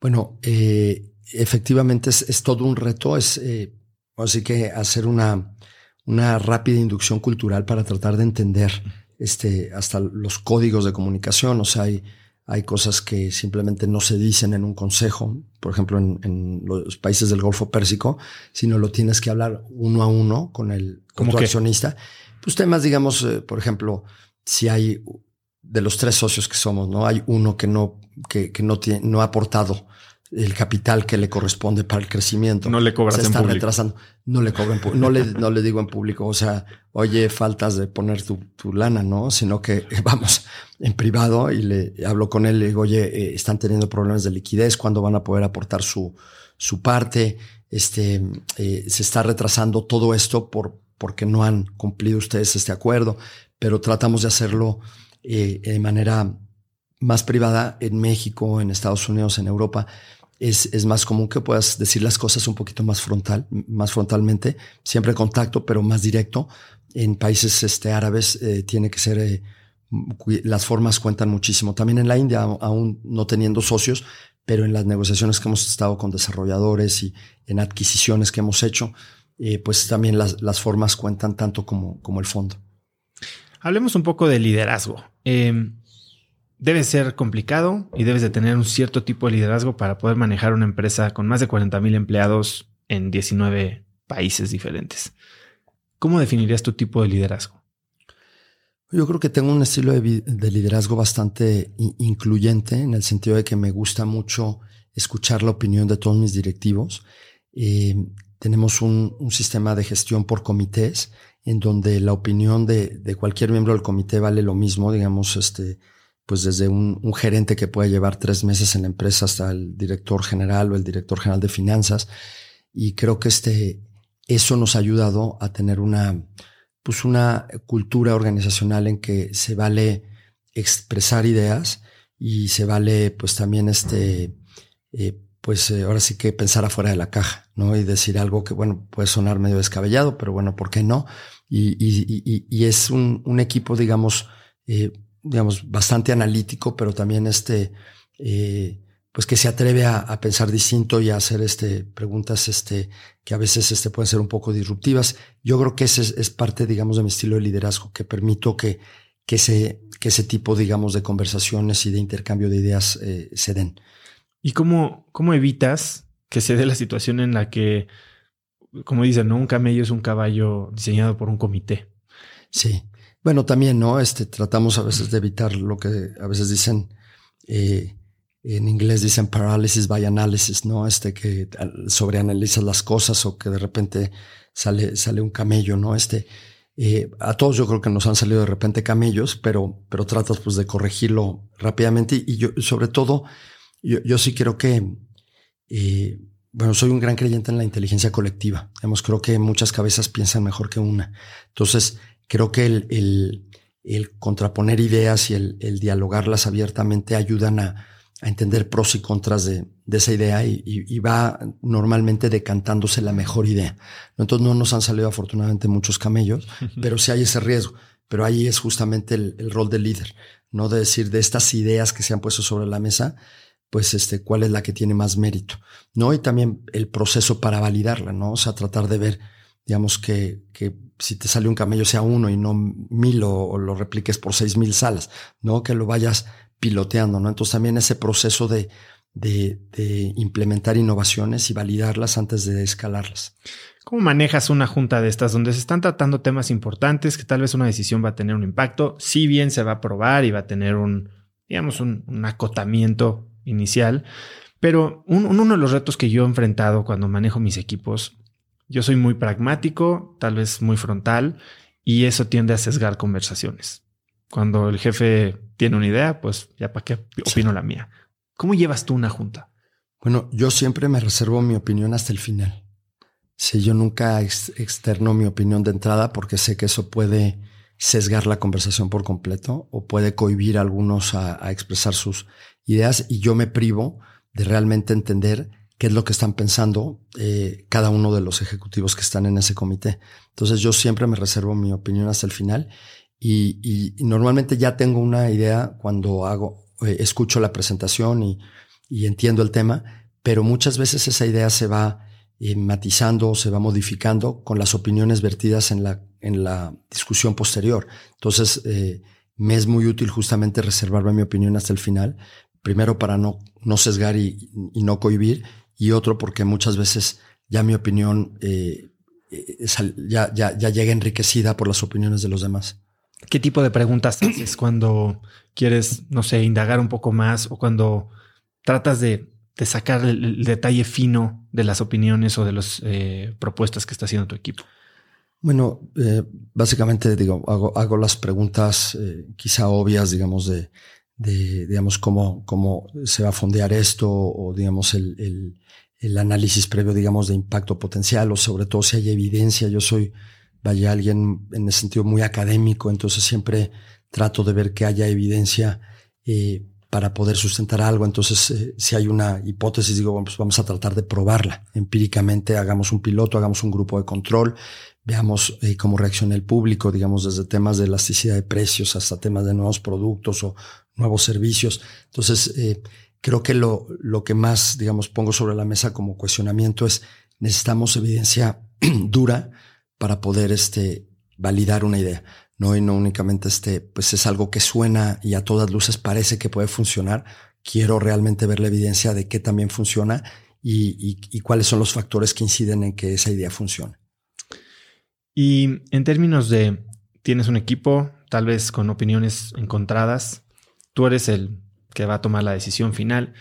Bueno, eh, efectivamente es, todo un reto, es eh, así que hacer una, una rápida inducción cultural para tratar de entender este, hasta los códigos de comunicación, o sea, hay hay cosas que simplemente no se dicen en un consejo, por ejemplo, en, los países del Golfo Pérsico, sino lo tienes que hablar uno a uno con el con accionista. Pues temas, digamos, eh, por ejemplo, si hay de los tres socios que somos, no hay uno que no que, que no tiene no ha aportado el capital que le corresponde para el crecimiento. No le cobras se está retrasando. No le cobro no le, no le digo en público, o sea, oye, faltas de poner tu, tu lana, ¿no? Sino que (laughs) vamos en privado y le hablo con él, le digo, oye, eh, están teniendo problemas de liquidez, ¿cuándo van a poder aportar su, su parte? Este, eh, se está retrasando todo esto por, porque no han cumplido ustedes este acuerdo, pero tratamos de hacerlo eh, de manera más privada en México, en Estados Unidos, en Europa es, es, más común que puedas decir las cosas un poquito más frontal, más frontalmente, siempre contacto, pero más directo. En países este, árabes eh, tiene que ser, eh, las formas cuentan muchísimo. También en la India, aún no teniendo socios, pero en las negociaciones que hemos estado con desarrolladores y en adquisiciones que hemos hecho, eh, pues también las, las, formas cuentan tanto como, como el fondo. Hablemos un poco de liderazgo. Em, debe ser complicado y debes de tener un cierto tipo de liderazgo para poder manejar una empresa con más de 40 mil empleados en 19 países diferentes. ¿Cómo definirías tu tipo de liderazgo? Yo creo que tengo un estilo de, liderazgo bastante incluyente en el sentido de que me gusta mucho escuchar la opinión de todos mis directivos. Eh, tenemos un, sistema de gestión por comités en donde la opinión de, de, cualquier miembro del comité vale lo mismo, digamos, este, pues desde un, gerente que puede llevar tres meses en la empresa hasta el director general o el director general de finanzas. Y creo que este, eso nos ha ayudado a tener una, pues una cultura organizacional en que se vale expresar ideas y se vale pues también este, eh, pues eh, ahora sí que pensar afuera de la caja, ¿no? Y decir algo que, bueno, puede sonar medio descabellado, pero bueno, ¿por qué no? Y, y, y, es un, equipo, digamos, eh, digamos, bastante analítico, pero también este, eh, pues que se atreve a, pensar distinto y a hacer este, preguntas este, que a veces este, pueden ser un poco disruptivas. Yo creo que ese es, parte, digamos, de mi estilo de liderazgo, que permito que, que, ese, que ese tipo, digamos, de conversaciones y de intercambio de ideas eh, se den. ¿Y cómo, cómo evitas que se dé la situación en la que, como dicen, ¿no? un camello es un caballo diseñado por un comité? Sí. Bueno, también, ¿no? Este, tratamos a veces de evitar lo que a veces dicen, eh, en inglés dicen paralysis by analysis, ¿no? Este, que sobreanalizas las cosas o que de repente sale, sale un camello, ¿no? Este, eh, a todos yo creo que nos han salido de repente camellos, pero, pero tratas pues de corregirlo rápidamente y yo, sobre todo, yo, yo sí creo que, eh, bueno, soy un gran creyente en la inteligencia colectiva. Hemos creo que muchas cabezas piensan mejor que una. Entonces, creo que el, el, el contraponer ideas y el, el, dialogarlas abiertamente ayudan a, a, entender pros y contras de, de esa idea y, y, va normalmente decantándose la mejor idea. Entonces no nos han salido afortunadamente muchos camellos, pero sí hay ese riesgo. Pero ahí es justamente el, el rol del líder, no de decir de estas ideas que se han puesto sobre la mesa, pues este, cuál es la que tiene más mérito, ¿no? Y también el proceso para validarla, ¿no? O sea, tratar de ver, digamos, que, que si te sale un camello sea uno y no mil o, lo repliques por seis mil salas, ¿no? Que lo vayas piloteando, ¿no? Entonces también ese proceso de, de, implementar innovaciones y validarlas antes de escalarlas. ¿Cómo manejas una junta de estas donde se están tratando temas importantes que tal vez una decisión va a tener un impacto? Si bien se va a aprobar y va a tener un, digamos, un, un acotamiento inicial, pero uno de los retos que yo he enfrentado cuando manejo mis equipos yo soy muy pragmático, tal vez muy frontal, y eso tiende a sesgar conversaciones. Cuando el jefe tiene una idea, pues ya para qué opino la mía. ¿Cómo llevas tú una junta? Bueno, yo siempre me reservo mi opinión hasta el final. Si yo nunca externo mi opinión de entrada porque sé que eso puede sesgar la conversación por completo o puede cohibir a algunos a, a expresar sus ideas y yo me privo de realmente entender qué es lo que están pensando eh, cada uno de los ejecutivos que están en ese comité. Entonces yo siempre me reservo mi opinión hasta el final y, normalmente ya tengo una idea cuando hago, eh, escucho la presentación y, entiendo el tema, pero muchas veces esa idea se va eh, matizando, se va modificando con las opiniones vertidas en la, en la discusión posterior. Entonces, me es muy útil justamente reservarme mi opinión hasta el final, primero para no, no sesgar y, y no cohibir, y otro porque muchas veces ya mi opinión eh, eh, ya, ya, ya llega enriquecida por las opiniones de los demás. ¿Qué tipo de preguntas haces cuando quieres, no sé, indagar un poco más o cuando tratas de, de sacar el, detalle fino de las opiniones o de las eh, propuestas que está haciendo tu equipo? Bueno, básicamente digo, hago, hago las preguntas quizá obvias, digamos, de, de, digamos, cómo, cómo se va a fondear esto o, digamos, el, el, el, análisis previo, digamos, de impacto potencial o sobre todo si hay evidencia. Yo soy, vaya, alguien en ese sentido muy académico, entonces siempre trato de ver que haya evidencia eh, para poder sustentar algo. Entonces, eh, si hay una hipótesis, digo, bueno, pues vamos a tratar de probarla empíricamente, hagamos un piloto, hagamos un grupo de control, veamos eh, cómo reacciona el público, digamos, desde temas de elasticidad de precios hasta temas de nuevos productos o nuevos servicios. Entonces, eh, creo que lo, lo que más, digamos, pongo sobre la mesa como cuestionamiento es necesitamos evidencia (clears throat) dura para poder este, validar una idea. No, y no únicamente este, pues es algo que suena y a todas luces parece que puede funcionar. Quiero realmente ver la evidencia de que también funciona y, y cuáles son los factores que inciden en que esa idea funcione. Y en términos de, tienes un equipo, tal vez con opiniones encontradas, tú eres el que va a tomar la decisión final.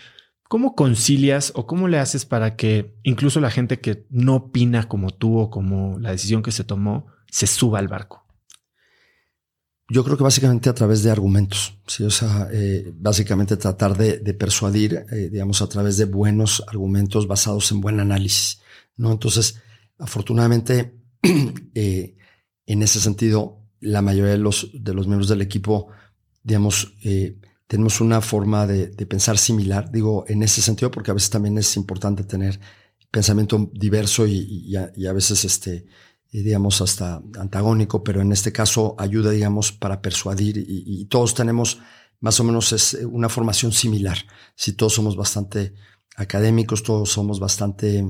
¿Cómo concilias o cómo le haces para que incluso la gente que no opina como tú o como la decisión que se tomó se suba al barco? Yo creo que básicamente a través de argumentos, o sea, eh, básicamente tratar de, persuadir, eh, digamos, a través de buenos argumentos basados en buen análisis, ¿no? Entonces, afortunadamente, (clears throat) eh, en ese sentido, la mayoría de los, de los miembros del equipo, digamos, tenemos una forma de, pensar similar, digo, en ese sentido, porque a veces también es importante tener pensamiento diverso y, a, veces, este, eh, digamos, hasta antagónico, pero en este caso ayuda, digamos, para persuadir y, todos tenemos más o menos es una formación similar. Si todos somos bastante académicos, todos somos bastante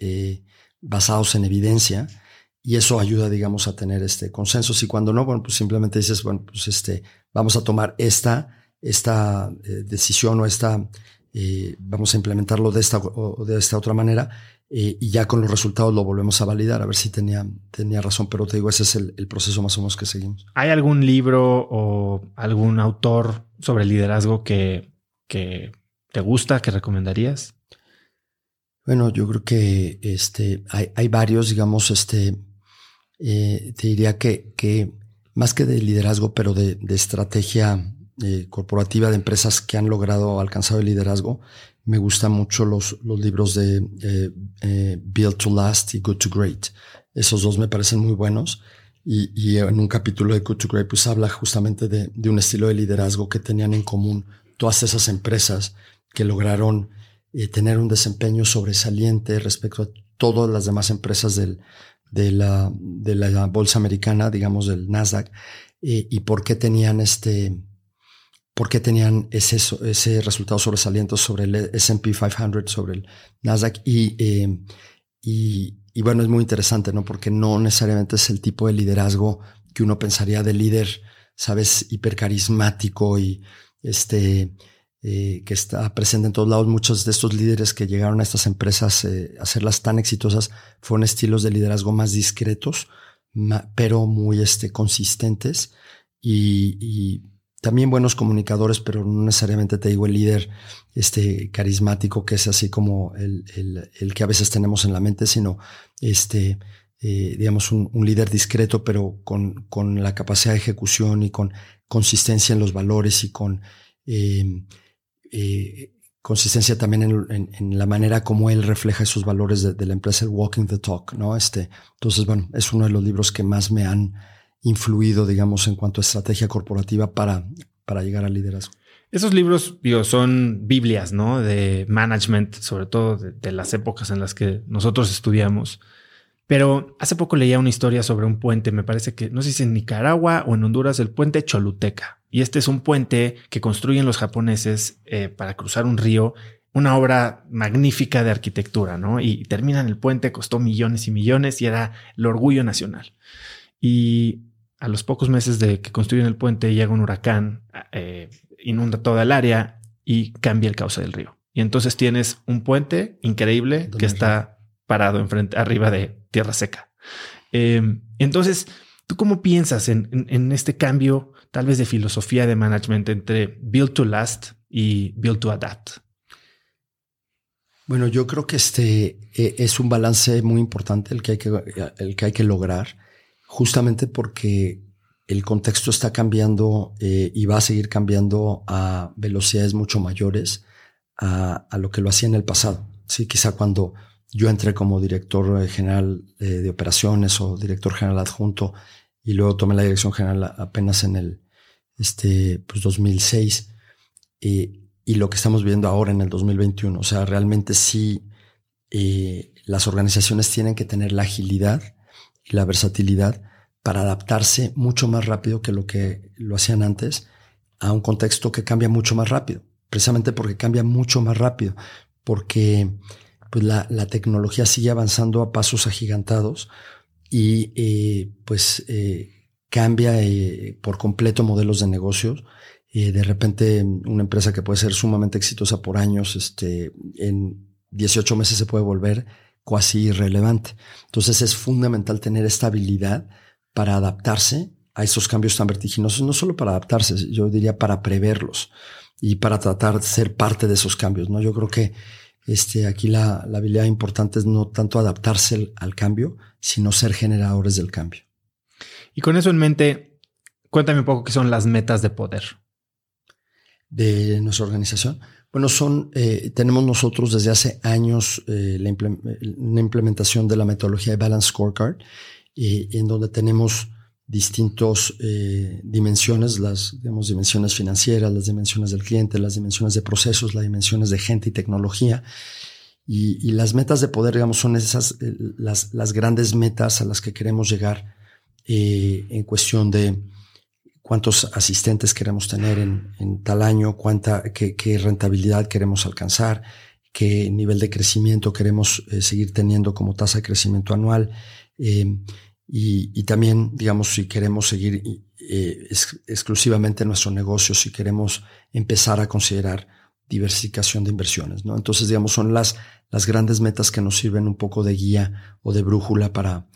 eh, basados en evidencia y eso ayuda, digamos, a tener este consenso. Y cuando no, bueno, pues simplemente dices, bueno, pues este, vamos a tomar esta esta eh, decisión o esta, eh, vamos a implementarlo de esta o de esta otra manera eh, y ya con los resultados lo volvemos a validar a ver si tenía, tenía razón. Pero te digo, ese es el, proceso más o menos que seguimos. ¿Hay algún libro o algún autor sobre liderazgo que, que te gusta, que recomendarías? Bueno, yo creo que este, hay, hay varios, digamos, este, te diría que, que más que de liderazgo, pero de, de estrategia eh, corporativa de empresas que han logrado alcanzar el liderazgo. Me gustan mucho los, los libros de eh, eh, Build to Last y Good to Great. Esos dos me parecen muy buenos. Y, y en un capítulo de Good to Great, pues habla justamente de, de, un estilo de liderazgo que tenían en común todas esas empresas que lograron tener un desempeño sobresaliente respecto a todas las demás empresas del, de, la, de la bolsa americana, digamos del Nasdaq, y por qué tenían este, por qué tenían ese, ese resultado sobresaliente sobre el SP 500, sobre el Nasdaq. Eh, y, y, bueno, es muy interesante, ¿no? Porque no necesariamente es el tipo de liderazgo que uno pensaría de líder, sabes, hipercarismático y este, eh, que está presente en todos lados. Muchos de estos líderes que llegaron a estas empresas eh, a hacerlas tan exitosas fueron estilos de liderazgo más discretos, pero muy este, consistentes y también buenos comunicadores, pero no necesariamente te digo el líder este, carismático que es así como el, el, el que a veces tenemos en la mente, sino este, eh, digamos, un, un, líder discreto, pero con, con, la capacidad de ejecución y con consistencia en los valores y con eh, eh, consistencia también en, en, la manera como él refleja esos valores de, de, la empresa, el Walking the Talk, ¿no? Este, entonces, bueno, es uno de los libros que más me han influido, digamos, en cuanto a estrategia corporativa para, para llegar al liderazgo. Esos libros, digo, son Biblias, ¿no? De management, sobre todo de, las épocas en las que nosotros estudiamos. Pero hace poco leía una historia sobre un puente, me parece que, no sé si en Nicaragua o en Honduras, el puente Choluteca. Y este es un puente que construyen los japoneses eh, para cruzar un río, una obra magnífica de arquitectura, ¿no? Y terminan el puente, costó millones y millones y era el orgullo nacional. Y a los pocos meses de que construyen el puente llega un huracán, eh, inunda toda el área y cambia el cauce del río. Y entonces tienes un puente increíble que está parado enfrente, arriba de tierra seca. Em, entonces, ¿tú cómo piensas en, este cambio tal vez de filosofía de management entre build to last y build to adapt? Bueno, yo creo que este e, es un balance muy importante el que hay que, el que, hay que lograr justamente porque el contexto está cambiando eh, y va a seguir cambiando a velocidades mucho mayores a, lo que lo hacía en el pasado. Sí, quizá cuando yo entré como director general eh, de operaciones o director general adjunto y luego tomé la dirección general apenas en el este, pues 2006 eh, y lo que estamos viendo ahora en el 2021. O sea, realmente sí, las organizaciones tienen que tener la agilidad y la versatilidad para adaptarse mucho más rápido que lo que lo hacían antes a un contexto que cambia mucho más rápido. precisamente porque cambia mucho más rápido, porque pues la, la tecnología sigue avanzando a pasos agigantados y eh, pues eh, cambia eh, por completo modelos de negocios. de repente una empresa que puede ser sumamente exitosa por años, este, en 18 meses se puede volver casi irrelevante. Entonces es fundamental tener esta habilidad para adaptarse a esos cambios tan vertiginosos, no solo para adaptarse, yo diría para preverlos y para tratar de ser parte de esos cambios. ¿no? Yo creo que este, aquí la, habilidad importante es no tanto adaptarse al, cambio, sino ser generadores del cambio. Y con eso en mente, cuéntame un poco qué son las metas de poder. De nuestra organización. Bueno, son, eh, tenemos nosotros desde hace años eh, la una implementación de la metodología de Balance Scorecard, eh, en donde tenemos distintas eh, dimensiones, las digamos, dimensiones financieras, las dimensiones del cliente, las dimensiones de procesos, las dimensiones de gente y tecnología. Y, las metas de poder, digamos, son esas, eh, las, las, grandes metas a las que queremos llegar en cuestión de cuántos asistentes queremos tener en, tal año, cuánta, qué, rentabilidad queremos alcanzar, qué nivel de crecimiento queremos seguir teniendo como tasa de crecimiento anual. Y, también, digamos, si queremos seguir eh, exclusivamente nuestro negocio, si queremos empezar a considerar diversificación de inversiones, ¿no? Entonces, digamos, son las, las grandes metas que nos sirven un poco de guía o de brújula para,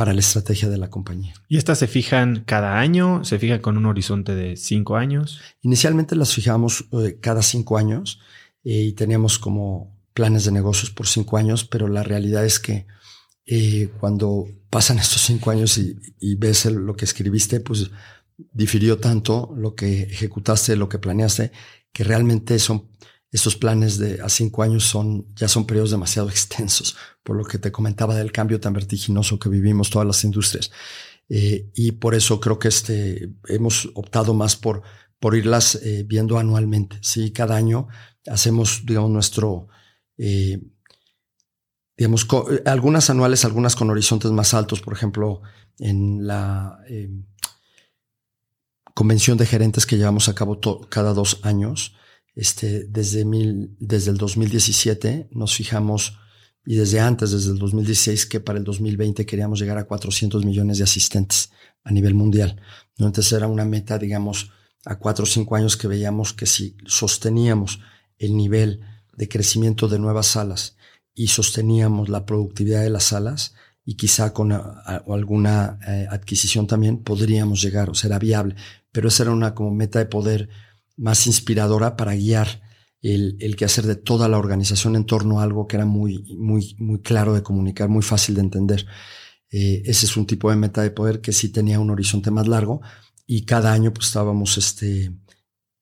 para la estrategia de la compañía. ¿Y estas se fijan cada año? ¿Se fijan con un horizonte de cinco años? Inicialmente las fijamos eh, cada cinco años eh, y teníamos como planes de negocios por cinco años, pero la realidad es que eh, cuando pasan (laughs) estos cinco años y, ves lo que escribiste, pues difirió tanto lo que ejecutaste, lo que planeaste, que realmente son estos planes de a cinco años son ya son periodos demasiado extensos, por lo que te comentaba del cambio tan vertiginoso que vivimos todas las industrias. Eh, y por eso creo que este hemos optado más por por irlas eh, viendo anualmente. Sí, cada año hacemos, digamos, nuestro eh, digamos, algunas anuales, algunas con horizontes más altos, por ejemplo, en la convención de gerentes que llevamos a cabo cada dos años, este, desde, mil, desde el 2017 nos fijamos, y desde antes, desde el 2016, que para el 2020 queríamos llegar a 400 millones de asistentes a nivel mundial. ¿no? Entonces era una meta, digamos, a cuatro o cinco años que veíamos que si sosteníamos el nivel de crecimiento de nuevas salas, y sosteníamos la productividad de las salas y quizá con alguna eh, adquisición también podríamos llegar, o sea, era viable. Pero esa era una como meta de poder más inspiradora para guiar el, el quehacer de toda la organización en torno a algo que era muy, muy, muy claro de comunicar, muy fácil de entender. Eh, ese es un tipo de meta de poder que sí tenía un horizonte más largo y cada año pues estábamos este,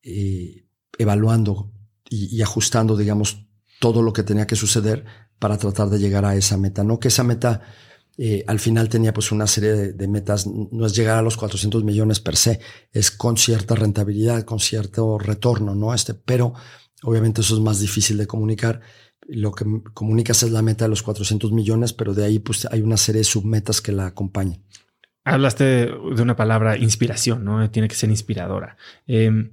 eh, evaluando y, y ajustando, digamos, todo lo que tenía que suceder para tratar de llegar a esa meta. No que esa meta eh, al final tenía pues una serie de, metas, no es llegar a los 400 millones per se, es con cierta rentabilidad, con cierto retorno, ¿no? Este, pero obviamente eso es más difícil de comunicar. Lo que comunicas es la meta de los 400 millones, pero de ahí pues hay una serie de submetas que la acompañan. Hablaste de una palabra inspiración, ¿no? Tiene que ser inspiradora. Em,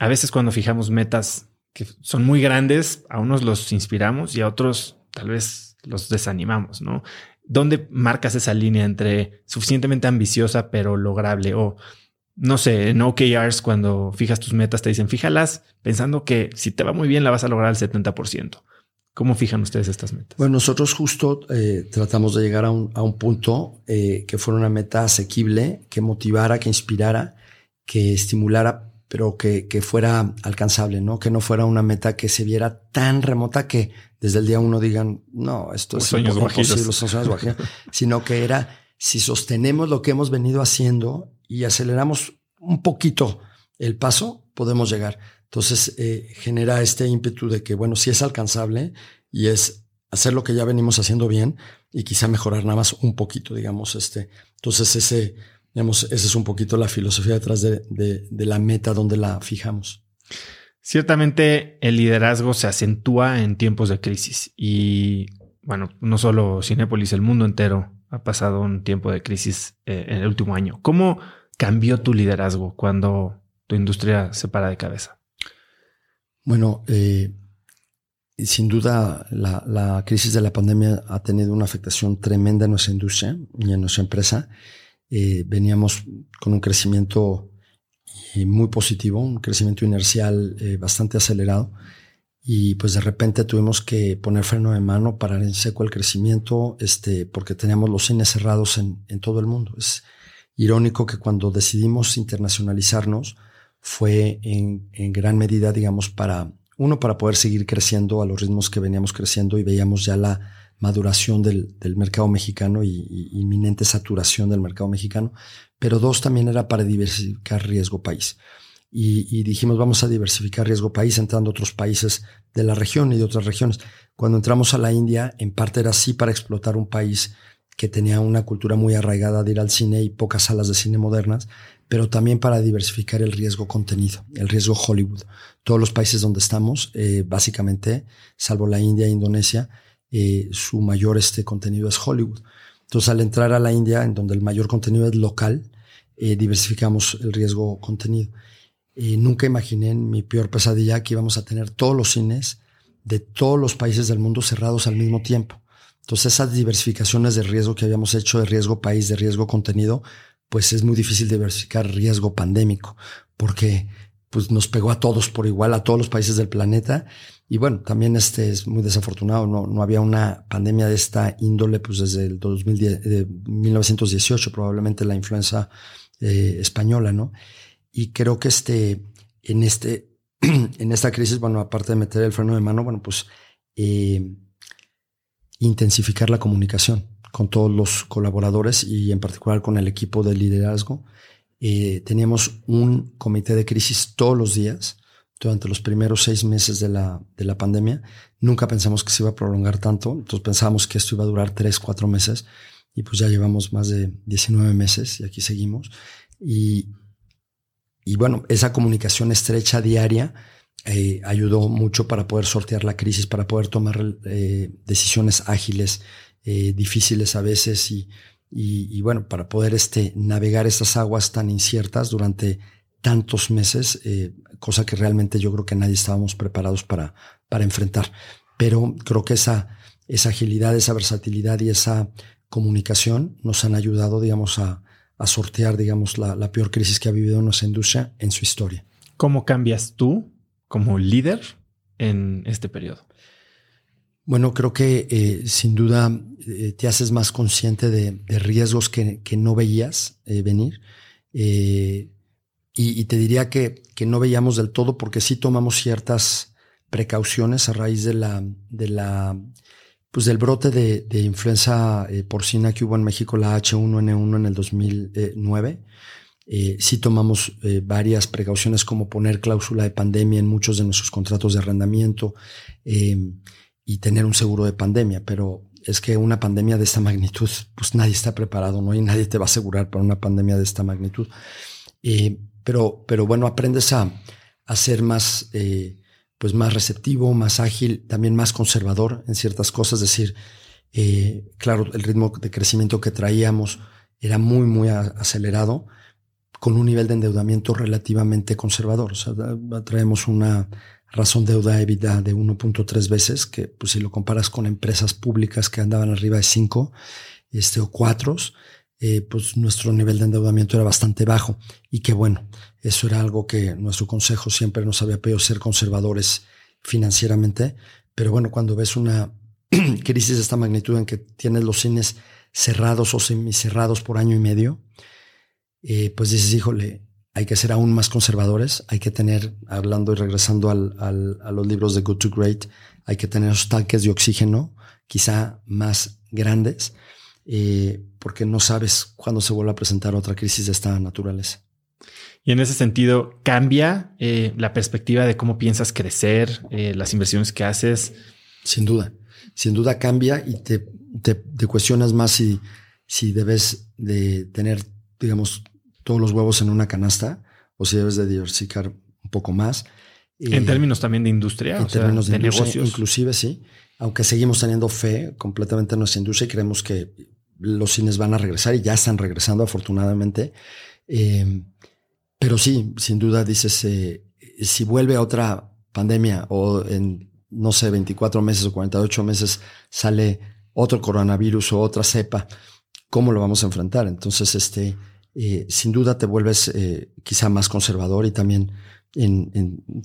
a veces cuando fijamos metas que son muy grandes, a unos los inspiramos y a otros tal vez los desanimamos, ¿no? ¿Dónde marcas esa línea entre suficientemente ambiciosa pero lograble? O no sé, en OKRs cuando fijas tus metas te dicen fíjalas pensando que si te va muy bien la vas a lograr al 70%. ¿Cómo fijan ustedes estas metas? Bueno, nosotros justo eh, tratamos de llegar a un, a un punto eh, que fuera una meta asequible, que motivara, que inspirara, que estimulara pero que, que, fuera alcanzable, ¿no? Que no fuera una meta que se viera tan remota que desde el día uno digan, no, esto es imposible, los sueños (laughs) sino que era, si sostenemos lo que hemos venido haciendo y aceleramos un poquito el paso, podemos llegar. Entonces, eh, genera este ímpetu de que, bueno, si es alcanzable y es hacer lo que ya venimos haciendo bien y quizá mejorar nada más un poquito, digamos, este. Entonces, ese, Digamos, esa es un poquito la filosofía detrás de, la meta donde la fijamos. Ciertamente el liderazgo se acentúa en tiempos de crisis y bueno, no solo Cinepolis, el mundo entero ha pasado un tiempo de crisis eh, en el último año. ¿Cómo cambió tu liderazgo cuando tu industria se para de cabeza? Bueno, eh, sin duda la, crisis de la pandemia ha tenido una afectación tremenda en nuestra industria y en nuestra empresa. Eh, veníamos con un crecimiento eh, muy positivo, un crecimiento inercial bastante acelerado y pues de repente tuvimos que poner freno de mano, parar en seco el crecimiento, este, porque teníamos los cines cerrados en, en todo el mundo. Es irónico que cuando decidimos internacionalizarnos fue en, en gran medida, digamos, para uno, para poder seguir creciendo a los ritmos que veníamos creciendo y veíamos ya la maduración del, mercado mexicano y, inminente saturación del mercado mexicano, pero dos, también era para diversificar riesgo país. Y, y, dijimos, vamos a diversificar riesgo país entrando a otros países de la región y de otras regiones. Cuando entramos a la India, en parte era así para explotar un país que tenía una cultura muy arraigada de ir al cine y pocas salas de cine modernas, pero también para diversificar el riesgo contenido, el riesgo Hollywood. Todos los países donde estamos, eh, básicamente, salvo la India e Indonesia, eh, su mayor este contenido es Hollywood. Entonces, al entrar a la India, en donde el mayor contenido es local, eh, diversificamos el riesgo contenido. nunca imaginé en mi peor pesadilla que íbamos a tener todos los cines de todos los países del mundo cerrados al mismo tiempo. Entonces, esas diversificaciones de riesgo que habíamos hecho, de riesgo país, de riesgo contenido, pues es muy difícil diversificar riesgo pandémico, porque pues nos pegó a todos por igual, a todos los países del planeta. Y bueno, también este es muy desafortunado, no, no había una pandemia de esta índole pues desde el 2010, de 1918, probablemente la influenza eh, española, ¿no? Y creo que este, en este, (clears throat) en esta crisis, bueno, aparte de meter el freno de mano, bueno, pues eh, intensificar la comunicación con todos los colaboradores y en particular con el equipo de liderazgo. Eh, teníamos un comité de crisis todos los días durante los primeros seis meses de la, de la pandemia. Nunca pensamos que se iba a prolongar tanto, entonces pensábamos que esto iba a durar tres, cuatro meses y pues ya llevamos más de 19 meses y aquí seguimos. Y, y bueno, esa comunicación estrecha diaria eh, ayudó mucho para poder sortear la crisis, para poder tomar eh, decisiones ágiles, eh, difíciles a veces y, y, bueno, para poder este, navegar esas aguas tan inciertas durante tantos meses, cosa que realmente yo creo que nadie estábamos preparados para, para enfrentar. Pero creo que esa, esa agilidad, esa versatilidad y esa comunicación nos han ayudado, digamos, a, a sortear, digamos, la, la peor crisis que ha vivido nuestra industria en su historia. ¿Cómo cambias tú como líder en este periodo? Bueno, creo que eh, sin duda eh, te haces más consciente de, riesgos que, no veías eh, venir. Y, te diría que, que, no veíamos del todo porque sí tomamos ciertas precauciones a raíz de la, de la, pues del brote de, de influenza porcina que hubo en México, la H1N1 en el 2009. sí tomamos varias precauciones como poner cláusula de pandemia en muchos de nuestros contratos de arrendamiento y tener un seguro de pandemia, pero es que una pandemia de esta magnitud, pues nadie está preparado, ¿no? Y nadie te va a asegurar para una pandemia de esta magnitud. Pero, pero bueno, aprendes a, a ser más, eh, pues más receptivo, más ágil, también más conservador en ciertas cosas. Es decir, eh, claro, el ritmo de crecimiento que traíamos era muy, muy acelerado, con un nivel de endeudamiento relativamente conservador. O sea, traemos una razón deuda EBITDA de 1.3 veces, que pues si lo comparas con empresas públicas que andaban arriba de 5 este, o 4, eh, pues nuestro nivel de endeudamiento era bastante bajo. Y que bueno, eso era algo que nuestro consejo siempre nos había pedido ser conservadores financieramente, pero bueno, cuando ves una (clears throat) crisis de esta magnitud en que tienes los cines cerrados o semicerrados por año y medio, eh, pues dices, híjole, hay que ser aún más conservadores, hay que tener, hablando y regresando al, a los libros de Good to Great, hay que tener los tanques de oxígeno quizá más grandes, eh, porque no sabes cuándo se vuelve a presentar otra crisis de esta naturaleza. Y en ese sentido, ¿cambia eh, la perspectiva de cómo piensas crecer, eh, las inversiones que haces? Sin duda, sin duda cambia y te, te, te cuestionas más si, si debes de tener, digamos, todos los huevos en una canasta o si debes de diversificar un poco más. En términos también de industria, en términos de, negocios. Inclusive sí, aunque seguimos teniendo fe completamente en nuestra industria y creemos que los cines van a regresar y ya están regresando afortunadamente. Eh, pero sí, sin duda dices, eh, si vuelve a otra pandemia o en, no sé, 24 meses o 48 meses sale otro coronavirus o otra cepa, ¿cómo lo vamos a enfrentar? Entonces, este, eh, sin duda te vuelves quizá más conservador y también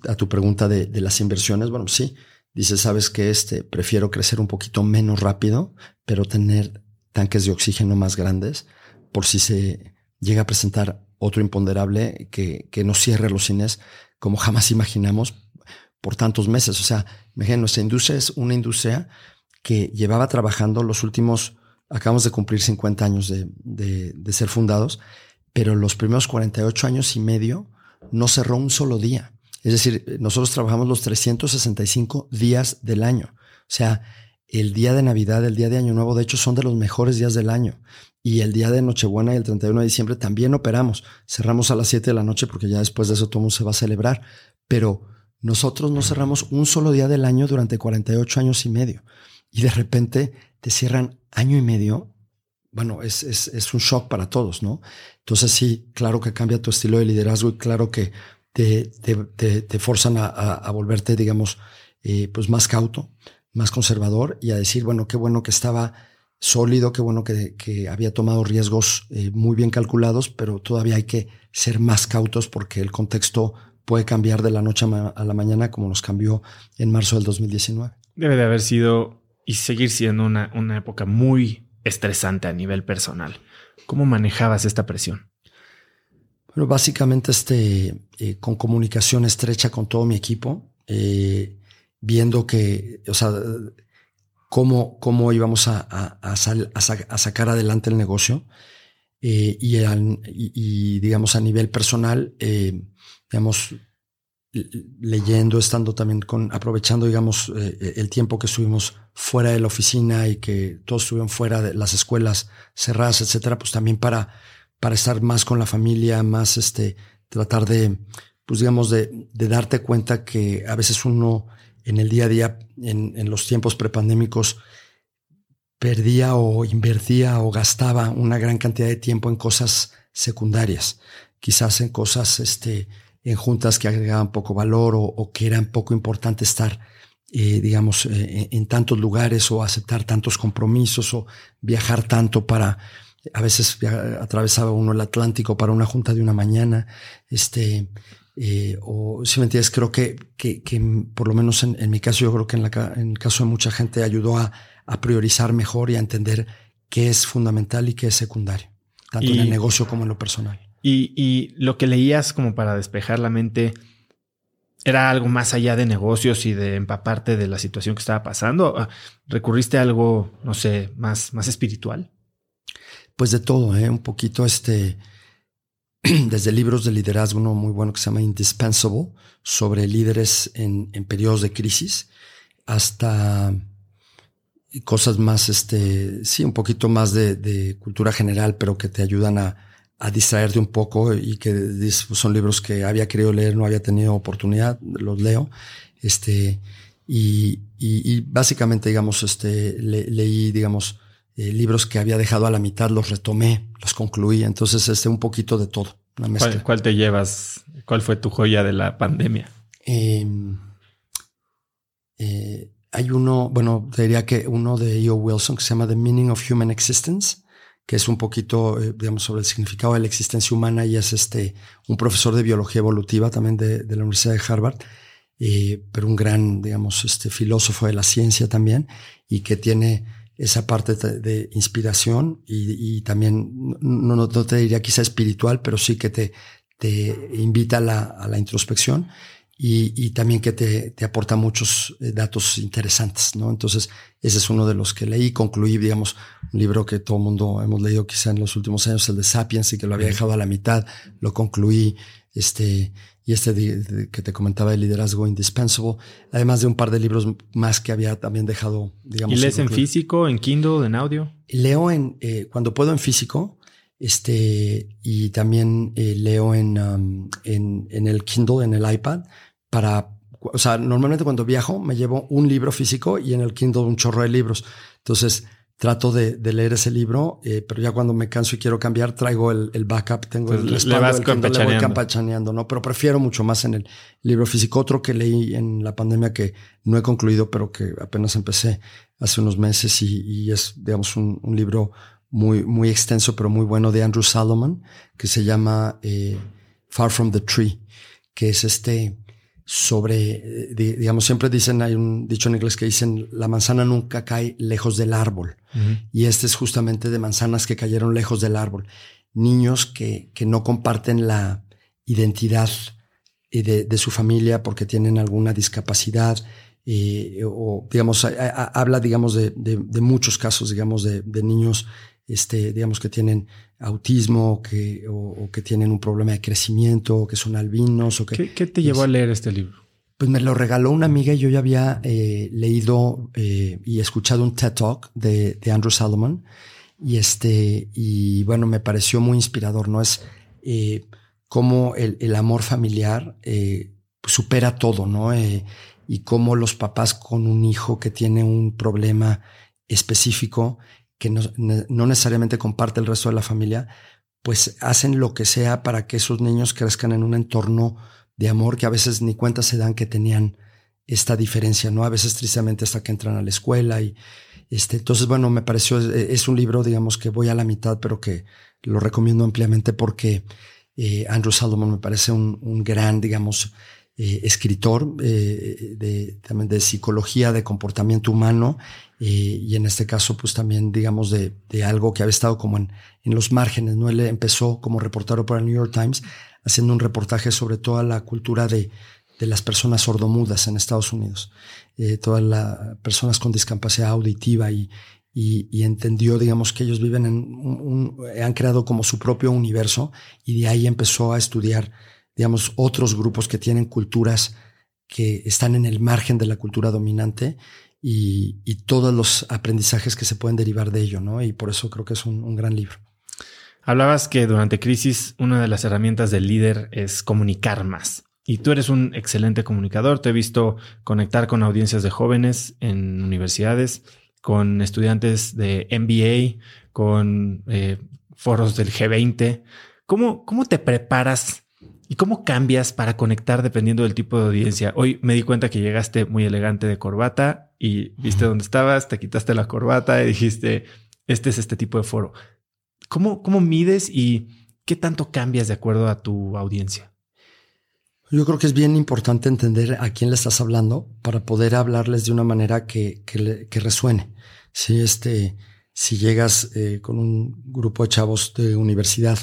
a tu pregunta de, de, las inversiones, bueno, sí, dices, sabes que este, prefiero crecer un poquito menos rápido, pero tener tanques de oxígeno más grandes por si se llega a presentar otro imponderable que, que nos cierre los cines como jamás imaginamos por tantos meses. O sea, imagínate, nuestra industria es una industria que llevaba trabajando los últimos, acabamos de cumplir 50 años de, de, de ser fundados, pero los primeros 48 años y medio no cerró un solo día. Es decir, nosotros trabajamos los 365 días del año. O sea, el día de Navidad, el día de Año Nuevo, de hecho, son de los mejores días del año. Y el día de Nochebuena y el 31 de diciembre también operamos. Cerramos a las 7 de la noche porque ya después de eso todo mundo se va a celebrar. Pero nosotros no cerramos un solo día del año durante 48 años y medio. Y de repente te cierran año y medio. Bueno, es, es, es un shock para todos, ¿no? Entonces sí, claro que cambia tu estilo de liderazgo y claro que te, te, te, forzan a, a, volverte, digamos, eh, pues más cauto, más conservador y a decir, bueno, qué bueno que estaba sólido, qué bueno que, que había tomado riesgos eh, muy bien calculados, pero todavía hay que ser más cautos porque el contexto puede cambiar de la noche a la mañana como nos cambió en marzo del 2019. Debe de haber sido y seguir siendo una, una época muy estresante a nivel personal. ¿Cómo manejabas esta presión? Bueno, básicamente este, eh, con comunicación estrecha con todo mi equipo, eh, viendo que, o sea, cómo, cómo íbamos a, a, sacar adelante el negocio. Eh, y, y, digamos, a nivel personal, eh, digamos, leyendo, estando también con, aprovechando, digamos, eh, el tiempo que estuvimos fuera de la oficina y que todos estuvieron fuera de las escuelas cerradas, etcétera, pues también para, para estar más con la familia, más este, tratar de, pues digamos, de, de darte cuenta que a veces uno en el día a día, en, los tiempos prepandémicos, perdía o invertía o gastaba una gran cantidad de tiempo en cosas secundarias, quizás en cosas, este, en juntas que agregaban poco valor o, que eran poco importante estar, eh, digamos, eh, en tantos lugares o aceptar tantos compromisos o viajar tanto para, a veces atravesaba uno el Atlántico para una junta de una mañana, este, eh, o si me entiendes, creo que, que, que por lo menos en, en, mi caso, yo creo que en, la, en el caso de mucha gente ayudó a, a priorizar mejor y a entender qué es fundamental y qué es secundario, tanto y, en el negocio como en lo personal. Y, y, lo que leías como para despejar la mente, ¿era algo más allá de negocios y de empaparte de la situación que estaba pasando? Ah, ¿Recurriste a algo, no sé, más, más espiritual? Pues de todo, ¿eh? un poquito este (clears throat) desde libros de liderazgo, uno muy bueno que se llama Indispensable, sobre líderes en, en periodos de crisis, hasta cosas más, este, sí, un poquito más de, cultura general, pero que te ayudan a, a, distraerte un poco y que son libros que había querido leer, no había tenido oportunidad, los leo. Este, y, y, básicamente, digamos, este, le, leí, digamos, eh, libros que había dejado a la mitad, los retomé, los concluí. Entonces, este, un poquito de todo. ¿Cuál, ¿Cuál, te llevas? ¿Cuál fue tu joya de la pandemia? Eh, eh, hay uno, bueno, diría que uno de E.O. Wilson que se llama The Meaning of Human Existence, que es un poquito, eh, digamos, sobre el significado de la existencia humana y es este, un profesor de biología evolutiva también de, de la Universidad de Harvard, eh, pero un gran, digamos, este filósofo de la ciencia también y que tiene esa parte de inspiración y, también, no, no, te diría quizá espiritual, pero sí que te, te invita a la, a la introspección y, y, también que te, te aporta muchos eh, datos interesantes, ¿no? Entonces, ese es uno de los que leí, concluí, digamos, un libro que todo el mundo hemos leído quizá en los últimos años, el de Sapiens, y que lo había dejado a la mitad, lo concluí, este, y este de, de, que te comentaba de liderazgo indispensable, además de un par de libros más que había también dejado, digamos. ¿Y lees en físico, en Kindle, en audio? Leo en, eh, cuando puedo en físico, este, y también eh, leo en, um, en, en el Kindle, en el iPad, para, o sea, normalmente cuando viajo me llevo un libro físico y en el Kindle un chorro de libros. Entonces, trato de, leer ese libro, eh, pero ya cuando me canso y quiero cambiar, traigo el, backup, tengo el respaldo, le vas le voy campachaneando, ¿no? Pero prefiero mucho más en el libro físico. Otro que leí en la pandemia que no he concluido, pero que apenas empecé hace unos meses y, es, digamos, un, libro muy, muy extenso, pero muy bueno de Andrew Salomon, que se llama eh, Far from the Tree, que es este sobre, eh, digamos, siempre dicen, hay un dicho en inglés que dicen, la manzana nunca cae lejos del árbol. Y este es justamente de manzanas que cayeron lejos del árbol. Niños que, que no comparten la identidad eh, de, de, su familia porque tienen alguna discapacidad. Eh, o, digamos, habla, digamos, de, de, de, muchos casos, digamos, de, niños este, digamos que tienen autismo que, o, que tienen un problema de crecimiento o que son albinos. O que, ¿Qué, te llevó a leer este libro? Pues me lo regaló una amiga y yo ya había eh, leído eh, y escuchado un TED Talk de, de, Andrew Salomon y este y bueno me pareció muy inspirador. No es eh, cómo el, el, amor familiar supera todo, no y cómo los papás con un hijo que tiene un problema específico que no, necesariamente comparte el resto de la familia, pues hacen lo que sea para que esos niños crezcan en un entorno de amor que a veces ni cuenta se dan que tenían esta diferencia, ¿no? A veces tristemente hasta que entran a la escuela y este, entonces, bueno, me pareció, es, un libro, digamos, que voy a la mitad, pero que lo recomiendo ampliamente porque eh, Andrew Salomon me parece un, gran, digamos, eh, escritor eh, de, también de psicología de comportamiento humano eh, y en este caso pues también digamos de, de, algo que había estado como en, en los márgenes, ¿no? Él empezó como reportero para el New York Times haciendo un reportaje sobre toda la cultura de, de las personas sordomudas en Estados Unidos, todas las personas con discapacidad auditiva y, y, entendió, digamos, que ellos viven en un, han creado como su propio universo y de ahí empezó a estudiar digamos, otros grupos que tienen culturas que están en el margen de la cultura dominante y, todos los aprendizajes que se pueden derivar de ello, ¿no? Y por eso creo que es un, gran libro. Hablabas que durante crisis una de las herramientas del líder es comunicar más. Y tú eres un excelente comunicador. Te he visto conectar con audiencias de jóvenes en universidades, con estudiantes de MBA, con eh, foros del G20. ¿Cómo, ¿Cómo te preparas ¿Y cómo cambias para conectar dependiendo del tipo de audiencia? Hoy me di cuenta que llegaste muy elegante de corbata y viste dónde estabas, te quitaste la corbata y dijiste, este es este tipo de foro. ¿Cómo, cómo mides y qué tanto cambias de acuerdo a tu audiencia? Yo creo que es bien importante entender a quién le estás hablando para poder hablarles de una manera que, que, resuene. Si, este, si llegas eh, con un grupo de chavos de universidad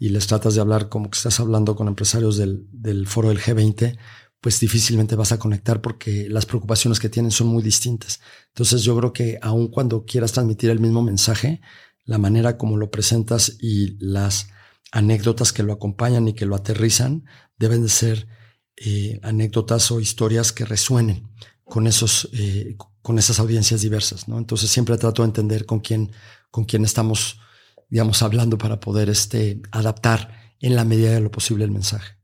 y les tratas de hablar como que estás hablando con empresarios del, del foro del G20, pues difícilmente vas a conectar porque las preocupaciones que tienen son muy distintas. Entonces yo creo que aun cuando quieras transmitir el mismo mensaje, la manera como lo presentas y las anécdotas que lo acompañan y que lo aterrizan deben de ser eh, anécdotas o historias que resuenen con esos eh, con esas audiencias diversas, ¿no? Entonces siempre trato de entender con quién con quién estamos digamos, hablando para poder este, adaptar en la medida de lo posible el mensaje.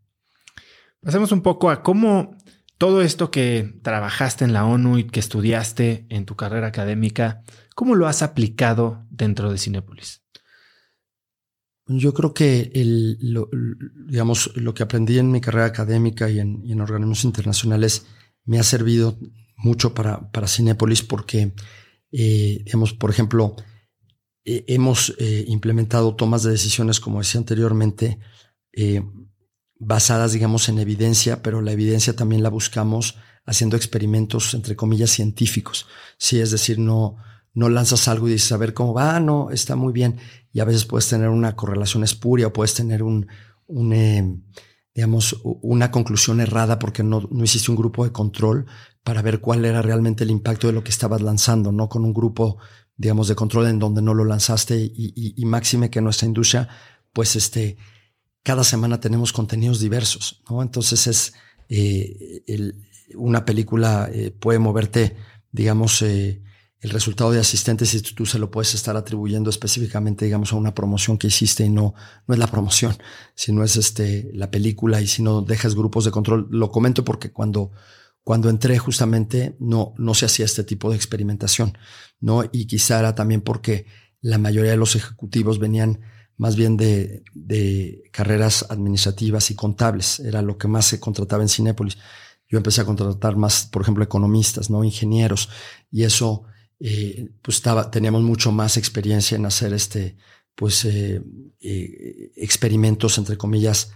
Pasemos un poco a cómo todo esto que trabajaste en la ONU y que estudiaste en tu carrera académica, ¿cómo lo has aplicado dentro de Cinepolis? Yo creo que el, lo, digamos, lo que aprendí en mi carrera académica y en, y en organismos internacionales me ha servido mucho para, para Cinepolis porque, eh, digamos, por ejemplo, eh, hemos eh, implementado tomas de decisiones, como decía anteriormente, eh, basadas, digamos, en evidencia, pero la evidencia también la buscamos haciendo experimentos, entre comillas, científicos. Sí, es decir, no, no lanzas algo y dices, a ver cómo va, no, está muy bien. Y a veces puedes tener una correlación espuria o puedes tener un, un digamos, una conclusión errada porque no, no hiciste un grupo de control para ver cuál era realmente el impacto de lo que estabas lanzando, no con un grupo digamos, de control en donde no lo lanzaste y, y, máxime que nuestra industria, pues este, cada semana tenemos contenidos diversos, ¿no? Entonces es eh, una película eh, puede moverte, digamos, eh, el resultado de asistentes y tú se lo puedes estar atribuyendo específicamente, digamos, a una promoción que hiciste y no, no es la promoción, sino es este, la película y si no dejas grupos de control. Lo comento porque cuando cuando entré justamente no, no se hacía este tipo de experimentación, ¿no? Y quizá era también porque la mayoría de los ejecutivos venían más bien de, de carreras administrativas y contables, era lo que más se contrataba en Cinépolis. Yo empecé a contratar más, por ejemplo, economistas, no ingenieros, y eso, eh, pues estaba, teníamos mucho más experiencia en hacer este, pues, eh, eh, experimentos, entre comillas,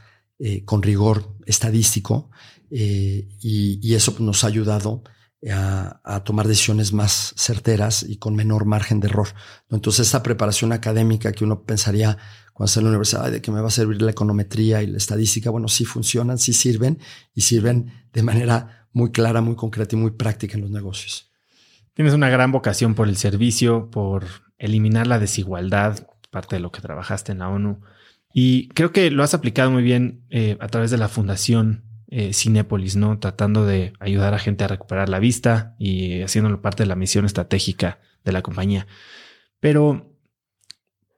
con rigor estadístico, y, y, eso nos ha ayudado a, tomar decisiones más certeras y con menor margen de error. Entonces, esta preparación académica que uno pensaría cuando está en la universidad, de que me va a servir la econometría y la estadística, bueno, sí funcionan, sí sirven y sirven de manera muy clara, muy concreta y muy práctica en los negocios. Tienes una gran vocación por el servicio, por eliminar la desigualdad, parte de lo que trabajaste en la ONU. Y creo que lo has aplicado muy bien eh, a través de la Fundación eh, Cinépolis, ¿no? Tratando de ayudar a gente a recuperar la vista y haciéndolo parte de la misión estratégica de la compañía. Pero,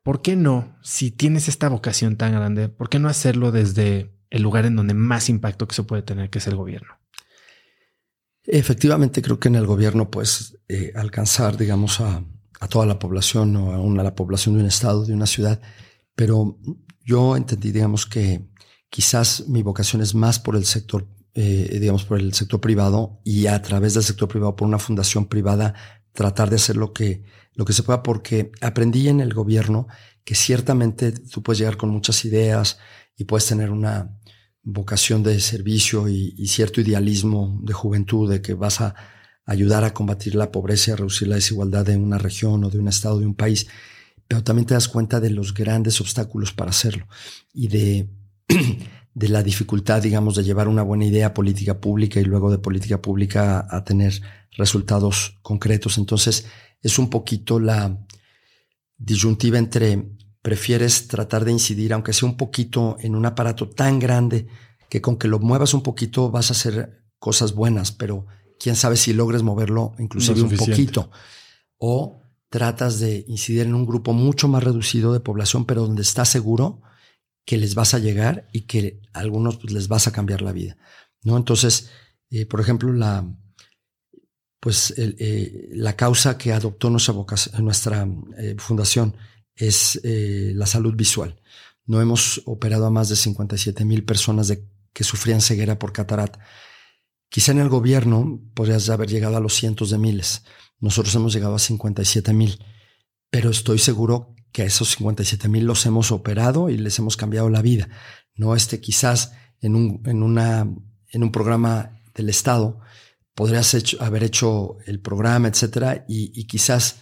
¿por qué no, si tienes esta vocación tan grande, por qué no hacerlo desde el lugar en donde más impacto que se puede tener, que es el gobierno? Efectivamente, creo que en el gobierno puedes eh, alcanzar, digamos, a, toda la población o a, a la población de un estado, de una ciudad, pero yo entendí, digamos, que Quizás mi vocación es más por el sector, eh, digamos, por el sector privado y a través del sector privado, por una fundación privada, tratar de hacer lo que, lo que se pueda, porque aprendí en el gobierno que ciertamente tú puedes llegar con muchas ideas y puedes tener una vocación de servicio y, y cierto idealismo de juventud de que vas a ayudar a combatir la pobreza y a reducir la desigualdad de una región o de un estado, de un país, pero también te das cuenta de los grandes obstáculos para hacerlo y de (clears throat) de la dificultad, digamos, de llevar una buena idea política pública y luego de política pública a, tener resultados concretos. Entonces, es un poquito la disyuntiva entre prefieres tratar de incidir, aunque sea un poquito, en un aparato tan grande que con que lo muevas un poquito vas a hacer cosas buenas, pero quién sabe si logres moverlo inclusive un poquito. O tratas de incidir en un grupo mucho más reducido de población, pero donde estás seguro que les vas a llegar y que a algunos pues, les vas a cambiar la vida. ¿no? Entonces, eh, por ejemplo, la, pues, eh, la causa que adoptó nuestra, nuestra eh, fundación es la salud visual. No hemos operado a más de 57 mil personas de, que sufrían ceguera por catarata. Quizá en el gobierno podrías haber llegado a los cientos de miles. Nosotros hemos llegado a 57 mil, pero estoy seguro que a esos 57 mil los hemos operado y les hemos cambiado la vida. No este quizás en un, en una, en un programa del Estado podrías haber hecho el programa, etcétera, y, quizás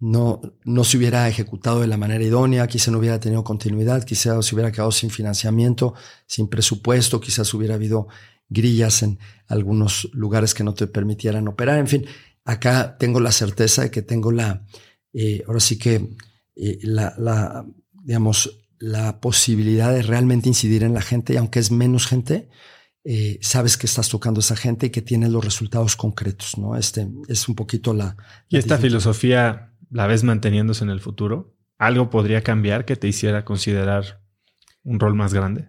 no, no se hubiera ejecutado de la manera idónea, quizás no hubiera tenido continuidad, quizás se hubiera quedado sin financiamiento, sin presupuesto, quizás hubiera habido grillas en algunos lugares que no te permitieran operar. En fin, acá tengo la certeza de que tengo la, eh, ahora sí que eh, la, digamos, la posibilidad de realmente incidir en la gente y aunque es menos gente, eh, sabes que estás tocando a esa gente y que tienes los resultados concretos, ¿no? Este es un poquito la... ¿Y esta filosofía la ves manteniéndose en el futuro? ¿Algo podría cambiar que te hiciera considerar un rol más grande?